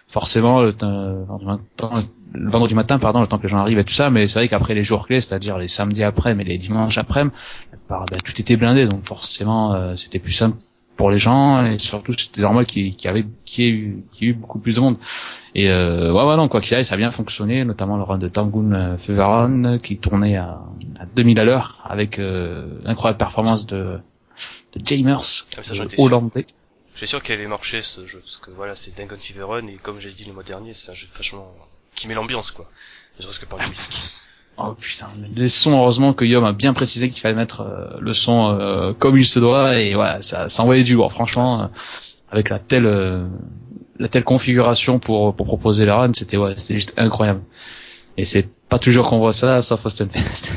Forcément le, temps- le vendredi matin, le vendredi matin pardon, le temps que les gens arrivent et tout ça, mais c'est vrai qu'après les jours clés, c'est-à-dire les samedis après mais les dimanches après, bah, bah, tout était blindé donc forcément euh, c'était plus simple pour les gens et surtout c'était normal qu'il y avait ait eu ait eu beaucoup plus de monde. Et euh, ouais, ouais, non, quoi qu'il arrive, ça a bien fonctionné, notamment le run de Tangun euh, Feveron qui tournait à, à 2000 à l'heure avec euh, l'incroyable performance de, de Jamers, Ah, ça, hollandais. Je suis sûr qu'elle allait marcher ce jeu, parce que voilà, c'est Dangon Fever Run, et comme j'ai dit le mois dernier, c'est un jeu vachement qui met l'ambiance, quoi. Ne serait-ce que par la musique. <laughs> Oh putain, mais les sons, heureusement que Yom a bien précisé qu'il fallait mettre euh, le son euh, comme il se doit, et voilà, ça, ça envoyait du lourd, franchement, euh, avec la telle euh, la telle configuration pour pour proposer la run, c'était ouais, c'était juste incroyable. Et c'est pas toujours qu'on voit ça, sauf au Stunfest. <laughs>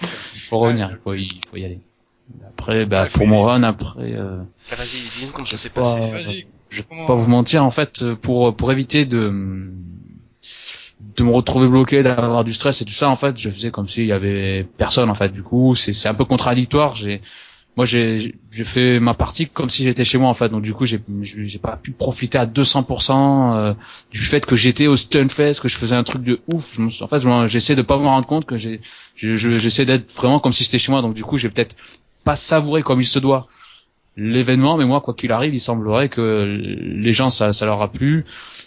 <laughs> faut revenir, il faut y, faut y aller. Après, bah, pour mon run, après, euh, Ah, vas-y, dis-nous comment ça s'est pas- passé. Vas-y. je vais Comment- pas vous mentir, en fait, euh, pour pour éviter de de me retrouver bloqué, d'avoir du stress et tout ça, en fait, je faisais comme s'il y avait personne, en fait. Du coup, c'est c'est un peu contradictoire. J'ai moi j'ai j'ai fait ma partie comme si j'étais chez moi en fait donc du coup j'ai j'ai j'ai pas pu profiter à 200% euh, du fait que j'étais au Stunfest que je faisais un truc de ouf en fait je- j'essaie de pas me rendre compte que j'ai je- je- j'essaie d'être vraiment comme si c'était chez moi donc du coup j'ai peut-être pas savouré comme il se doit l'événement mais moi quoi qu'il arrive il semblerait que les gens ça ça leur a plu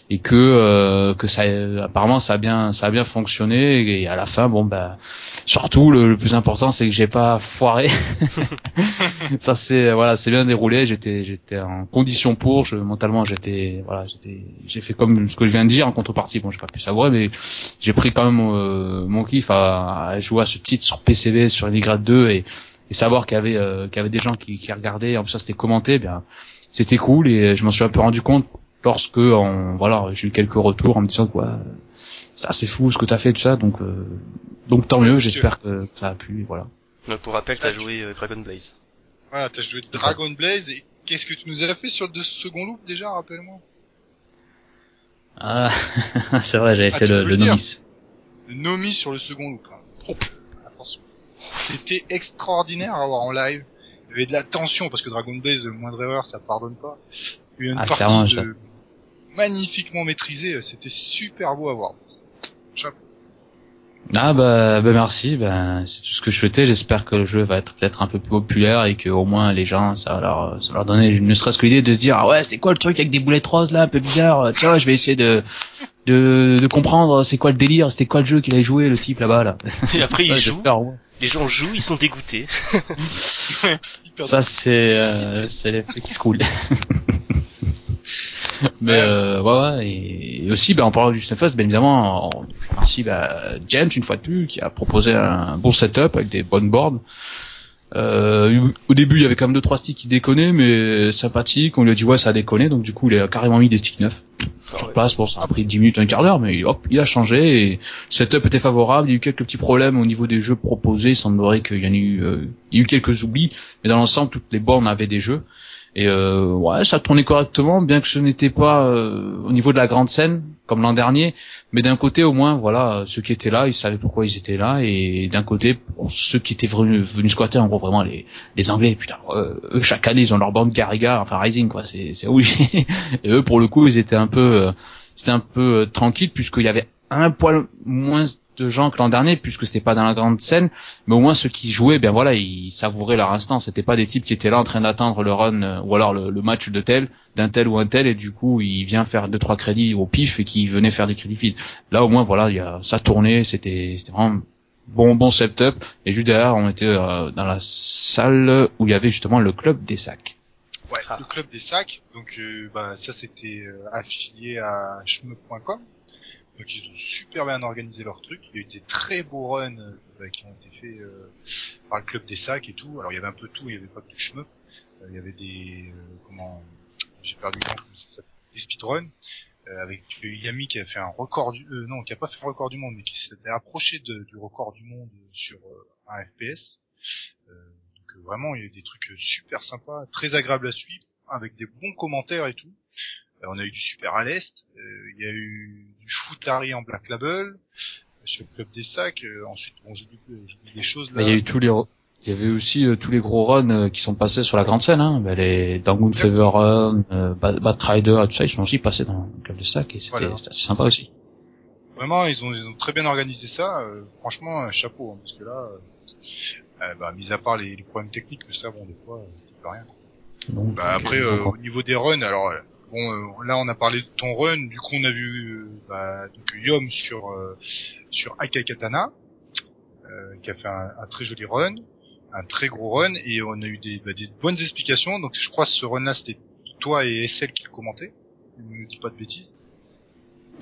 et que euh, que ça apparemment ça a bien ça a bien fonctionné et à la fin bon bah surtout le, le plus important c'est que j'ai pas foiré. <laughs> <laughs> Ça c'est voilà c'est bien déroulé. J'étais j'étais en condition pour. Je mentalement j'étais voilà j'étais j'ai fait comme ce que je viens de dire en contrepartie. Bon j'ai pas pu savourer mais j'ai pris quand même euh, mon kiff à, à jouer à ce titre sur PCB sur Emigrate 2 et, et savoir qu'il y avait euh, qu'il y avait des gens qui, qui regardaient en plus ça c'était commenté eh bien c'était cool et je m'en suis un peu rendu compte lorsque en, voilà j'ai eu quelques retours en me disant quoi c'est assez fou ce que t'as fait tout ça donc euh, donc tant mieux j'espère que ça a plu voilà Mais Pour rappel, t'as joué euh, Dragon Blaze. Voilà, t'as joué Dragon Blaze et qu'est-ce que tu nous as fait sur le second loop déjà, rappelle-moi? Ah <laughs> c'est vrai j'avais Ah, fait le, le novice Le Nomi sur le second loop. hein. Oh. C'était extraordinaire à voir en live. Il y avait de la tension parce que Dragon Blaze, moindre erreur, ça pardonne pas. Il y a une Ah, partie de... magnifiquement maîtrisée, c'était super beau à voir. Chapeau. Ah bah, bah merci, bah, c'est tout ce que je souhaitais. J'espère que le jeu va être peut-être un peu plus populaire et que au moins les gens, ça va leur, ça va leur donner ne serait-ce que l'idée de se dire ah ouais c'est quoi le truc avec des boulettes roses là un peu bizarre? Tiens je vais essayer de de, de comprendre c'est quoi le délire, c'était quoi le jeu qu'il a joué le type là-bas là. Et après, <laughs> jouent, j'espère, ouais. Les gens jouent, ils sont dégoûtés. <laughs> Ça c'est euh, c'est l'effet qui se coule. <laughs> Mais euh, ouais, ouais et, et aussi bah, en parlant du Stunfest, bien évidemment, on- je remercie bah, James une fois de plus qui a proposé un bon setup avec des bonnes boards. Euh, au début, il y avait quand même deux trois sticks qui déconnaient, mais sympathique. On lui a dit ouais, ça a déconné, donc du coup, il a carrément mis des sticks neufs Ah sur ouais. place. Bon, ça a pris 10 minutes, un quart d'heure, mais hop, il a changé. Et le setup était favorable. Il y a eu quelques petits problèmes au niveau des jeux proposés. Il semblerait qu'il y en ait eu, euh, il y a eu quelques oublis, mais dans l'ensemble, toutes les bornes avaient des jeux. Et euh, ouais, ça tournait correctement, bien que ce n'était pas euh, au niveau de la grande scène comme l'an dernier. Mais d'un côté, au moins, voilà, ceux qui étaient là, ils savaient pourquoi ils étaient là. Et d'un côté, pour ceux qui étaient venus, venus squatter, en gros, vraiment les, les Anglais, putain, euh, eux, chaque année, ils ont leur bande Garriga, enfin Rising, quoi. C'est oui. <laughs> et eux, pour le coup, ils étaient un peu, euh, c'était un peu euh, tranquille puisqu'il y avait un poil moins de gens que l'an dernier puisque c'était pas dans la grande scène mais au moins ceux qui jouaient ben voilà ils savouraient leur instant c'était pas des types qui étaient là en train d'attendre le run euh, ou alors le, le match de tel d'un tel ou un tel et du coup il vient faire deux trois crédits au pif et qui venait faire des crédits feed là au moins voilà il y a ça tournait c'était c'était vraiment bon bon setup. Et juste derrière, on était euh, dans la salle où il y avait justement le club des sacs. Ouais, Ah. le club des sacs. Donc euh, bah ça c'était euh, affilié à shmup.com. Donc ils ont super bien organisé leur truc. Il y a eu des très beaux runs euh, qui ont été faits euh, par le club des sacs et tout. Alors il y avait un peu tout, il y avait pas que du shmup. Euh, il y avait des euh, comment j'ai perdu le nom, comment ça s'appelle? Des speedruns euh, avec Yami qui a fait un record du non qui a pas fait un record du monde mais qui s'était approché du record du monde sur un FPS. Donc vraiment il y a eu des trucs super sympas, très agréables à suivre, avec des bons commentaires et tout. Euh, on a eu du super à l'est, euh, il y a eu du footari en Black Label euh, sur le club des sacs. euh, ensuite bon j'oublie des choses là. Bah, il y a eu tous les il y avait aussi euh, tous les gros runs euh, qui sont passés sur la grande scène, hein. Bah, les Dangun Fever Run, euh, Bad, Bad Rider, tout ça, ils sont aussi passés dans le club de sac et c'était Voilà. assez sympa aussi. Vraiment, ils ont, ils ont très bien organisé ça. euh, franchement, un chapeau, hein, parce que là, bah, mis à part les, les problèmes techniques, que ça, bon, des fois, tu peux rien. Donc, Bah, après, euh, au niveau des runs, alors, euh, bon, euh, là, on a parlé de ton run. Du coup, on a vu euh, bah, donc, Yom sur euh, sur Akai Katana, qui a fait un, très joli run, un très gros run, et on a eu des, bah, des bonnes explications. Donc, je crois que ce run-là, c'était toi et SL qui le commentaient. Je ne dis pas de bêtises.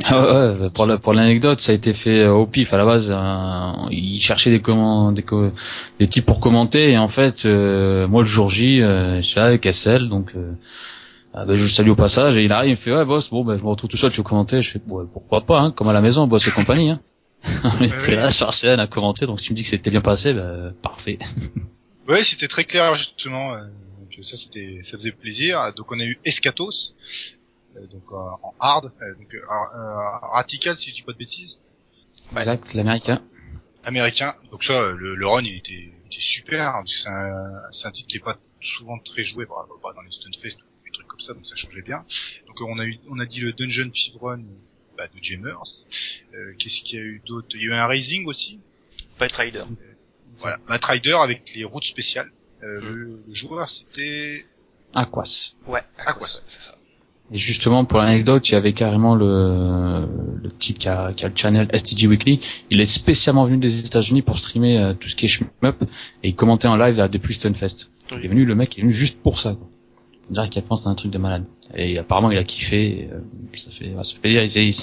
Ah ouais, pour pour l'anecdote, ça a été fait au pif à la base. euh, ils cherchaient des des, des types pour commenter et en fait, euh, moi le jour J, euh, là avec SL, donc ah, ben, je le salue au passage et il arrive, il me fait ouais boss, bon ben je me retrouve tout seul, tu veux commenter? Je fais ouais, pourquoi pas, hein, comme à la maison, boss et compagnie. Hein. <laughs> On était là sur scène à commenter, donc si tu me dis que c'était bien passé, ben, parfait. <laughs> Ouais, c'était très clair justement. euh, donc ça c'était, ça faisait plaisir. Donc on a eu Escatos, euh, donc euh, en hard, donc radical si je dis pas de bêtises, Exact, l'américain. américain. Donc ça, le, le run il était, il était super. hein, c'est un, un titre qui est pas souvent très joué, bah, bah, dans les Stunfest comme ça, donc ça changeait bien. Donc euh, on a eu, on a dit le Dungeon Feed Run bah, de Jamers. Euh, Qu'est-ce qu'il y a eu d'autre? Il y a eu un Rising aussi. Fight Rider. Voilà, Batrider avec les routes spéciales. Euh, Mm. le, le joueur c'était Aquas. Ouais, quoi. c'est ça. Et justement, pour l'anecdote, il y avait carrément le, le type qui a, qui a le channel STG Weekly. Il est spécialement venu des États-Unis pour streamer euh, tout ce qui est shmup et il commentait en live à depuis Stunfest. Il est venu, le mec il est venu juste pour ça. Quoi. On dirait qu'il pense c'est un truc de malade. Et apparemment, il a kiffé. euh, ça fait, ça fait plaisir. Les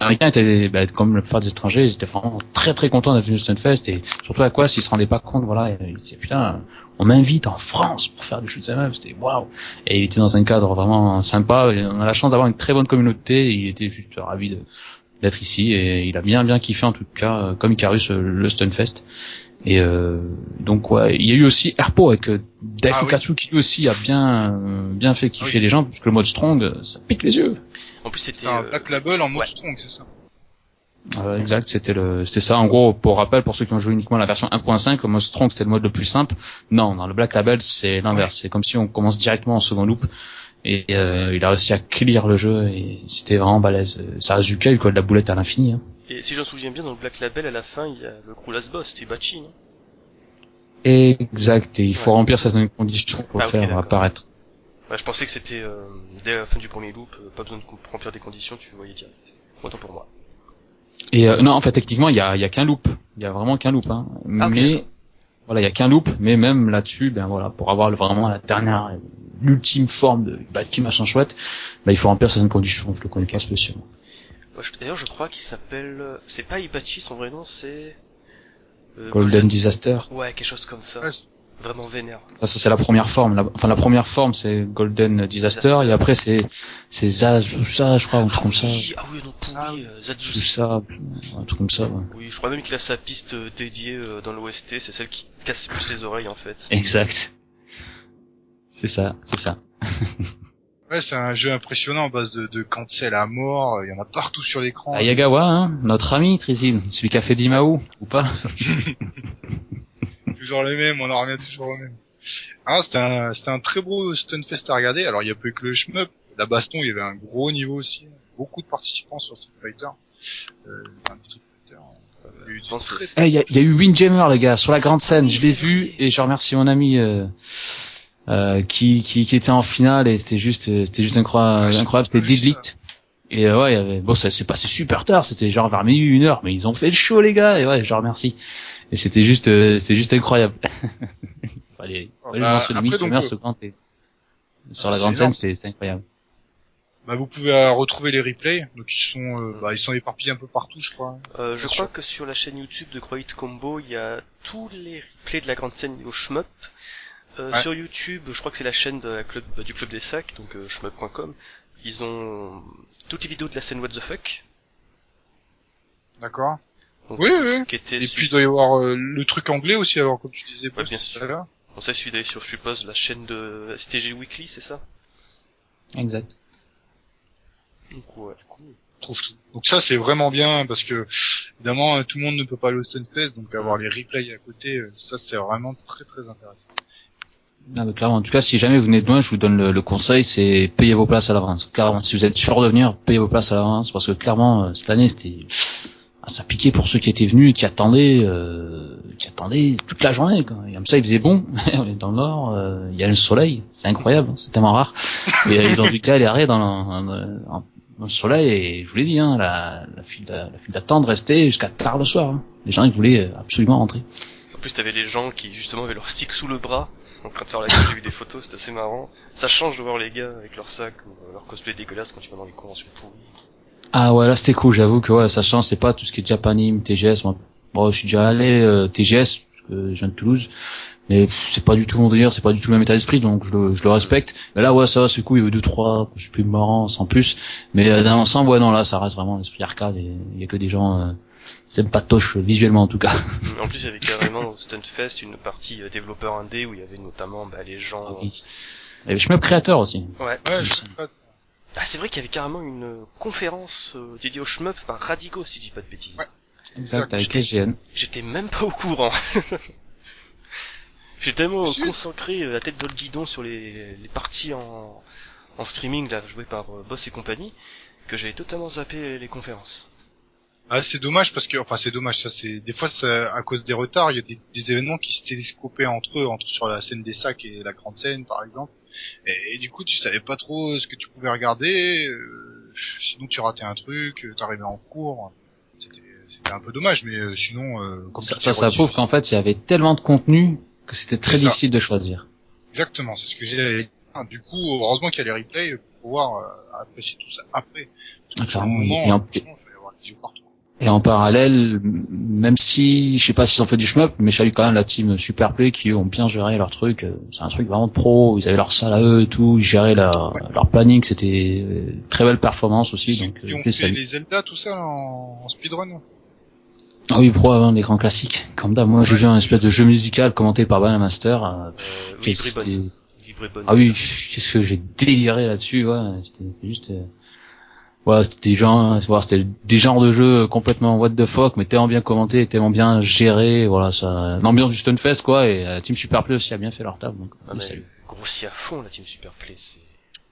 Américains étaient, bah, comme la plupart des étrangers, ils étaient vraiment très très contents d'être venus au Stunfest et surtout à quoi s'ils se rendaient pas compte, voilà, ils disaient putain, on m'invite en France pour faire du shoot up, c'était waouh. Et il était dans un cadre vraiment sympa. Et on a la chance d'avoir une très bonne communauté. Il était juste ravi d'être ici et il a bien bien kiffé en tout cas, euh, comme Icarus euh, le Stunfest. Et euh, donc ouais, il y a eu aussi Airpo avec euh, Dave Ah oui. Qui lui aussi a bien euh, bien fait kiffer oui. les gens parce que le mode strong ça pique les yeux. En plus, c'était. Un euh, Black Label en mode ouais. strong, c'est ça Euh, exact, c'était le c'était ça en gros pour rappel pour ceux qui ont joué uniquement la version 1.5, le mode strong c'était le mode le plus simple. Non, dans le Black Label c'est l'inverse, c'est comme si on commence directement en second loop et euh, il a réussi à clear le jeu et c'était vraiment balèze. Ça reste du cave quoi, de la boulette à l'infini. Hein. Et si je me souviens bien, dans le Black Label, à la fin, il y a le gros last boss, c'était Bachi, non? Exact, et il faut Ouais. remplir certaines conditions pour Ah, le faire apparaître. Ouais, je pensais que c'était euh, dès la fin du premier loop, euh, pas besoin de remplir des conditions, tu voyais direct. Autant pour moi. Et euh, non, en fait, techniquement, il y a, y a qu'un loop. Il y a vraiment qu'un loop. Hein. Ah, mais voilà, il y a qu'un loop. Mais même là-dessus, ben voilà, pour avoir vraiment la dernière, l'ultime forme de bâti machin chouette, ben, il faut remplir certaines conditions. Je le connais pas spécialement. Je- D'ailleurs, je crois qu'il s'appelle... euh, C'est pas Ibachi, son vrai nom, c'est... euh, Golden, Disaster. Ouais, quelque chose comme ça. Ouais, Vraiment vénère. Ça, ça, c'est la première forme. La- enfin, la première forme, c'est Golden Disaster. Disaster. Et après, c'est c'est Zazusa, je crois, un truc comme ça. ah oui, non, pourri, Ah oui. euh. Zazusa, un truc comme ça. ouais. Oui, je crois même qu'il a sa piste euh, dédiée dans l'OST, c'est celle qui casse plus les oreilles en fait. Exact. C'est ça, c'est ça. <laughs> Ouais, c'est un jeu impressionnant en base de, de cancel à mort. Il y en a partout sur l'écran. Ayagawa, hein, notre ami Trizil, celui qui a fait Dimao, ou pas <laughs> toujours les mêmes, on en revient toujours au même. Ah, c'était un, c'était un très beau Stunfest à regarder. Alors, il y a peu que le shmup. La baston, il y avait un gros niveau aussi. Beaucoup de participants sur Street Fighter. Euh, dernier Street Fighter. euh, il y a eu très- Eh, Il y, a, il y a eu Windjammer, les gars, sur la grande scène, je l'ai vu, et je remercie mon ami euh, euh, qui, qui, qui était en finale, et c'était juste, euh, c'était juste incroyable, Ouais, c'était vu Didlit. Et euh, ouais, il y avait... bon, ça s'est passé super tard, c'était genre vers minuit, une heure, mais ils ont fait le show les gars, et ouais, je leur remercie. Et c'était juste, euh, c'était juste incroyable. <laughs> fallait, fallait Bah, après, donc, ce grand et- sur Ah, la grande scène, c'était c'était incroyable. Bah, vous pouvez euh, retrouver les replays. Donc ils sont, euh, bah, ils sont éparpillés un peu partout, je crois. Euh, je crois sûr. que sur la chaîne YouTube de Croix Combo, il y a tous les replays de la grande scène au shmup. Euh, Ouais. Sur YouTube, je crois que c'est la chaîne de la club, bah, du club des sacs, donc euh, shmup.com. Ils ont toutes les vidéos de la scène What the fuck. D'accord. Donc, Oui, oui. Qui était Et su- puis il doit y avoir euh, le truc anglais aussi, alors comme tu disais. Ouais, bien tout sûr. il suffit d'aller sur, je suppose, la chaîne de STG Weekly, c'est ça? Exact. Donc, ouais. On trouve tout. Donc ça c'est vraiment bien parce que évidemment euh, tout le monde ne peut pas aller au Stunfest, donc avoir les replays à côté, euh, ça c'est vraiment très très intéressant. Clairement, en tout cas, si jamais vous venez de loin, je vous donne le, conseil, c'est payez vos places à l'avance. Clairement, si vous êtes sûr de venir, payez vos places à l'avance, parce que clairement, euh, cette année, c'était, ah, ça piquait pour ceux qui étaient venus, qui attendaient, euh, qui attendaient toute la journée. Quoi. Et comme ça, il faisait bon. <laughs> On est dans le nord, euh, il y a le soleil, c'est incroyable, c'est tellement rare. Et ils ont dû galérer dans, le- dans, le soleil. Et je vous l'ai dit, hein, la, file d'attente restait jusqu'à tard le soir. hein. Les gens, ils voulaient absolument rentrer. En plus, t'avais les gens qui, justement, avaient leur stick sous le bras, en train de faire la gueule, j'ai vu des photos, c'était assez marrant. Ça change de voir les gars avec leur sac ou euh, leur cosplay dégueulasse quand tu vas dans les conventions pourries. Ah ouais, là c'était cool, j'avoue que ouais, ça change, c'est pas tout ce qui est Japanim, TGS. Moi, bon, je suis déjà allé euh, TGS, parce que je viens de Toulouse, mais c'est pas du tout mon délire, c'est pas du tout le même état d'esprit, donc je le, je le respecte. Mais là, ouais, ça va, c'est cool, il y avait deux, trois, je suis plus marrant, sans plus. Mais euh, dans l'ensemble, ouais, non, là, ça reste vraiment l'esprit arcade, il y a que des gens, euh, c'est pas toche visuellement en tout cas. En plus, il y avait carrément au Stunfest une partie euh, développeur indé où il y avait notamment bah, les gens. Ah oui. Il y avait Shmup Créateur aussi. Ouais. Ouais, je sais pas. Ah, c'est vrai qu'il y avait carrément une euh, conférence euh, dédiée au shmup par Radigo, si je dis pas de bêtises. Ouais. Exact, avec J'étais- LGN. J'étais même pas au courant. <laughs> J'ai tellement Si. consacré euh, la tête dans le guidon sur les, les parties en, en streaming là jouées par euh, Boss et compagnie que j'avais totalement zappé les conférences. Ah, c'est dommage parce que, enfin, c'est dommage. Ça, c'est des fois, ça, à cause des retards, il y a des, des événements qui se télescopaient entre eux, entre sur la scène des sacs et la grande scène, par exemple. Et, et du coup, tu savais pas trop ce que tu pouvais regarder. euh, sinon, tu ratais un truc, euh, t'arrivais en cours. C'était, c'était un peu dommage, mais euh, sinon, euh, comme Ça, ça, prouve qu'en fait, il y avait tellement de contenu que c'était très difficile de choisir. Exactement, c'est ce que j'ai. Du coup, heureusement qu'il y a les replays pour pouvoir euh, apprécier tout ça après. Ah, Sur le clairement, moment, et en- franchement, il fallait avoir les yeux partout. Et en parallèle, même si je sais pas s'ils ont fait du shmup, mais j'ai eu quand même la team Superplay qui eux, ont bien géré leur truc. Euh, C'est un truc vraiment de pro. Ils avaient leur salle à eux et tout. Ils géraient leur, leur planning. C'était euh, très belle performance aussi. Donc, qui ont fait salue. les Zelda, tout ça, en, en speedrun. Ah oui, pro avant des grands classiques. Comme d'hab, moi j'ai Ouais. vu un espèce de jeu musical commenté par Banana Master. euh, Euh, bonne. Ah oui, qu'est-ce que j'ai déliré là-dessus, ouais. C'était c'était juste, euh, ouais, c'était des gens, voilà, c'était des genres de jeux complètement what the fuck, mais tellement bien commenté, tellement bien géré, voilà, ça, l'ambiance du Stunfest, quoi, et la team Superplay aussi a bien fait leur table, donc, Ah, oui, mais salut. grossi à fond la team Superplay, c'est.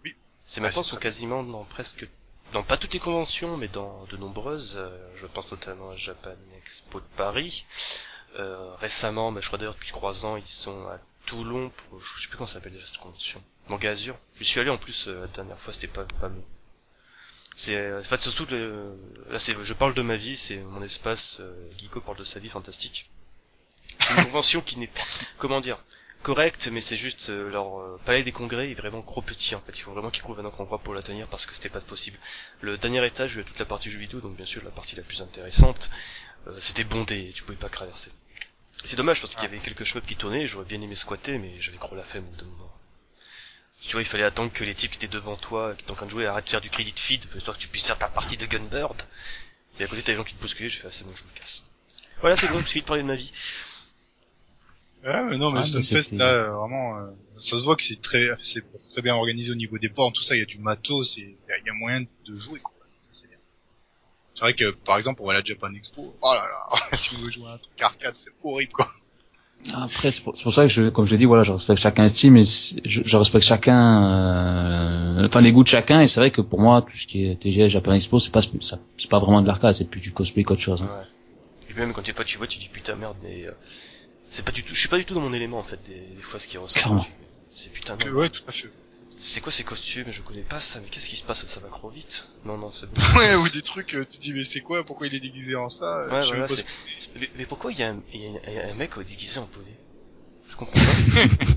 Oui. C'est maintenant Ah, sont quasiment dans presque, dans pas toutes les conventions, mais dans de nombreuses. euh, je pense notamment à Japan Expo de Paris. Euh, récemment, mais je crois d'ailleurs depuis trois ans, ils sont à Toulon pour, je sais plus comment ça s'appelle déjà cette convention. Manga Azur. Je suis allé en plus euh, la dernière fois, c'était pas fameux. C'est, euh, en fait, surtout le, là c'est, je parle de ma vie, c'est mon espace, euh, Geeko parle de sa vie fantastique. C'est une convention qui n'est, comment dire, correcte, mais c'est juste euh, leur euh, palais des congrès est vraiment trop petit en fait. Il faut vraiment qu'ils trouvent un autre endroit pour la tenir parce que c'était pas possible. Le dernier étage, il y a toute la partie jeux vidéo, donc bien sûr la partie la plus intéressante, euh, c'était bondé, tu pouvais pas traverser. C'est dommage parce qu'il y avait quelques cheveux qui tournaient, et j'aurais bien aimé squatter, mais j'avais trop la flemme au bout d'un moment. Tu vois, il fallait attendre que les types qui étaient devant toi, qui étaient en train de jouer, arrêtent de faire du credit feed, histoire que tu puisses faire ta partie de Gunbird. Et à côté, t'as des gens qui te bousculaient, j'ai fait, ah, c'est bon, je me casse. Voilà, c'est bon, je suis de parler de ma vie. Ah, mais non, mais Ah, Stunfest, là, euh, vraiment, euh, ça se voit que c'est très, c'est très bien organisé au niveau des ports, tout ça, il y a du matos, il y a- il y, a moyen de jouer, quoi. Ça, c'est bien. C'est vrai que, par exemple, pour aller à la Japan Expo, oh là là, <laughs> si vous voulez jouer à un truc arcade, c'est horrible, quoi. Après, c'est pour, c'est pour ça que je, comme je l'ai dit, voilà, je respecte chacun estime et je, je respecte chacun, euh, enfin les goûts de chacun. Et c'est vrai que pour moi, tout ce qui est TGS, Japan Expo, c'est pas, ça- c'est pas vraiment de l'arcade, c'est plus du cosplay qu'autre chose. hein. Ouais. Et puis même quand des fois tu vois, tu dis putain merde, mais euh, c'est pas du tout, je suis pas du tout dans mon élément en fait, des, des fois ce qui ressort. C'est putain merde. ouais, tout à fait. C'est quoi ces costumes? Je connais pas ça, mais qu'est-ce qui se passe? Ça va trop vite. Non, non, c'est <laughs> bon. Ouais, ou des trucs, euh, tu te dis mais c'est quoi? Pourquoi il est déguisé en ça? Ouais, voilà, c'est-. Mais, mais pourquoi il y, a un- il y a un- mec euh, déguisé en poney? Je comprends pas. <laughs>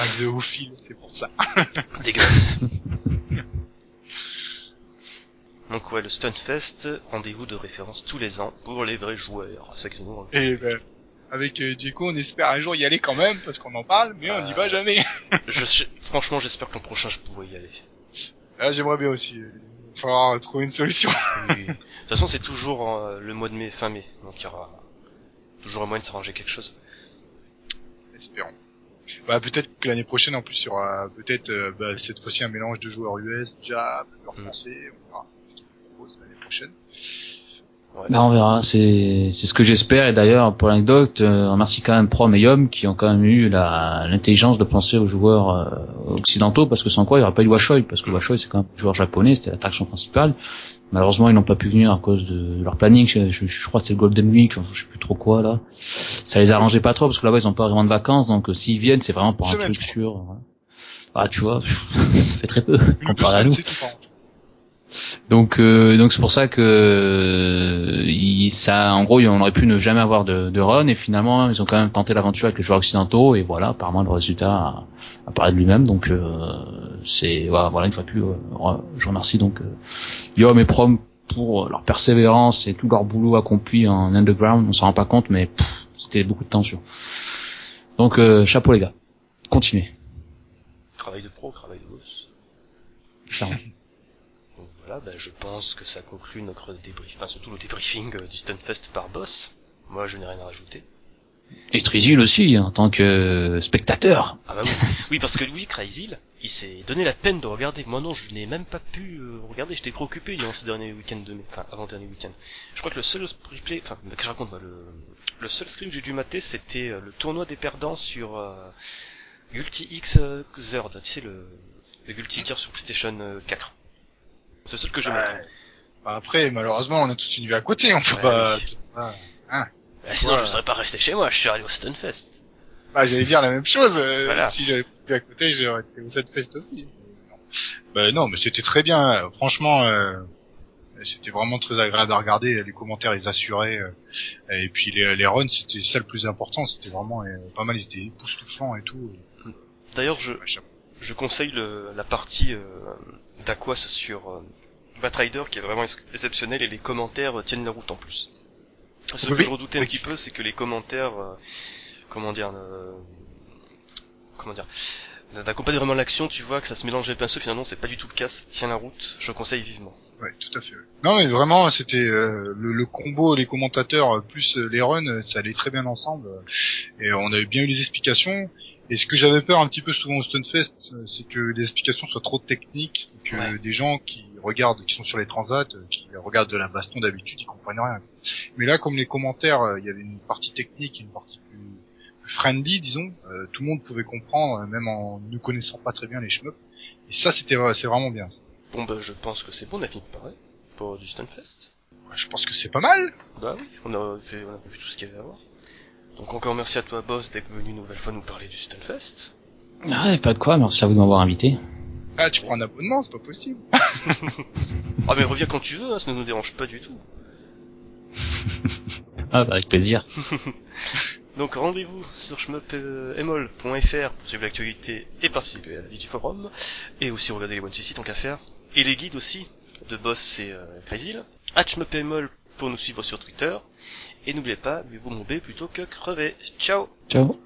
Un zoophile, c'est pour ça. <laughs> Dégueulasse. Donc ouais, le Stunfest, rendez-vous de référence tous les ans pour les vrais joueurs. C'est ont- Et ben, avec euh, Diego, on espère un jour y aller quand même, parce qu'on en parle, mais on n'y Euh. va jamais. <laughs> Je, je- franchement, j'espère que l'an prochain je pourrai y aller. Ah, j'aimerais bien aussi. Il va falloir trouver une solution. Oui. <laughs> De toute façon, c'est toujours euh, le mois de mai, fin mai, donc il y aura toujours un moyen de s'arranger quelque chose. Espérons. Bah peut-être que l'année prochaine en plus il y aura peut-être euh, bah, cette fois-ci un mélange de joueurs US, Jap, joueurs Mm. français, on verra ce qu'ils proposent l'année prochaine. Ouais, Bah, on verra, c'est c'est ce que j'espère. Et d'ailleurs, pour l'anecdote, euh, on remercie quand même Prom et Yom qui ont quand même eu la l'intelligence de penser aux joueurs euh, occidentaux, parce que sans quoi il n'y aurait pas eu Washoi, parce que Washoi c'est quand même un joueur japonais, c'était l'attraction principale. Malheureusement, ils n'ont pas pu venir à cause de leur planning. Je, je- je crois que c'est le Golden Week, enfin, je sais plus trop quoi là. Ça les arrangeait pas trop parce que là-bas ils ont pas vraiment de vacances, donc euh, s'ils viennent, c'est vraiment pour un truc sûr. voilà. Ah, tu vois, <laughs> ça fait très peu comparé à nous. c'est tout par contre. Donc euh, donc c'est pour ça que euh, il- ça en gros on aurait pu ne jamais avoir de, de run et finalement ils ont quand même tenté l'aventure avec les joueurs occidentaux et voilà apparemment le résultat a, a parlé de lui-même. Donc euh, c'est voilà, voilà une fois de plus je remercie. Donc euh, Yom et Prom pour leur persévérance et tout leur boulot accompli en underground on s'en rend pas compte mais c'était beaucoup de tension. Donc euh, chapeau les gars. Continuez. Travail de pro, travail de boss. Donc voilà, bah, je pense que ça conclut notre débrief, enfin surtout le débriefing euh, du Stunfest par boss. Moi, je n'ai rien à rajouter. et Trizil aussi en tant que spectateur Ah bah oui, oui parce que lui, Crazy, il s'est donné la peine de regarder. Moi non, je n'ai même pas pu euh, regarder. J'étais préoccupé durant ce dernier week-end de mai, enfin avant dernier week-end. Je crois que le seul replay, enfin que je raconte moi, le, le seul stream que j'ai dû mater, c'était euh, le tournoi des perdants sur euh, Gulti X euh, Zerd, tu sais le, le Gulti Gear sur PlayStation euh, 4. C'est le seul que maté. Ouais. Bah, après, malheureusement, on a toute une vie à côté, on peut Ouais, pas... oui. Ah. Ah, sinon, Ouais. je serais pas resté chez moi. Je suis allé au Stunfest. Bah, j'allais dire la même chose. euh, Voilà. Si j'avais pu à côté, j'aurais été au Fest aussi. Bah non, mais c'était très bien. Franchement, euh, c'était vraiment très agréable à regarder. Les commentaires, ils assuraient. euh, et puis les, les runs, c'était ça le plus important. C'était vraiment euh, pas mal. Ils étaient époustouflants et tout. D'ailleurs, je, je conseille le, la partie euh, d'Aquas sur euh, Batrider qui est vraiment ex- exceptionnelle et les commentaires euh, tiennent la route en plus. Ce Oui, que je redoutais un petit peu, c'est que les commentaires, euh, comment dire, euh, comment dire, d'accompagner vraiment l'action, tu vois que ça se mélange les pinceaux, finalement c'est pas du tout le cas, ça tient la route, je conseille vivement. Ouais, tout à fait. Non, mais vraiment, c'était euh, le, le combo, les commentateurs plus les runs, ça allait très bien ensemble. Et on avait bien eu les explications. Et ce que j'avais peur un petit peu souvent au Stunfest, c'est que les explications soient trop techniques, que Ouais. des gens qui regardent, qui sont sur les transats, euh, qui regardent de la baston d'habitude, ils comprennent rien. Mais là, comme les commentaires, euh, il y avait une partie technique et une partie plus, plus friendly, disons, euh, tout le monde pouvait comprendre, même en ne connaissant pas très bien les shmups. Et ça, c'était c'est vraiment bien. ça. Bon bah je pense que c'est bon, on a fini de parler pour du Stunfest. Je pense que c'est pas mal. Bah oui, on a, fait, on a vu tout ce qu'il y avait à voir. Donc encore merci à toi boss d'être venu une nouvelle fois nous parler du Stunfest. ah, et pas de quoi merci à vous de m'avoir invité Ah, tu prends un abonnement, c'est pas possible. <laughs> Ah mais reviens quand tu veux, hein, ça ne nous dérange pas du tout. <laughs> ah bah, avec plaisir. <laughs> Donc rendez-vous sur shmup.emol.fr pour suivre l'actualité et participer à la vie du forum, et aussi regarder les one CC tant qu'à faire, et les guides aussi, de Boss et euh, Crazy, at shmup.emol pour nous suivre sur Twitter, et n'oubliez pas, buvez-vous mon B plutôt que crever. Ciao. Ciao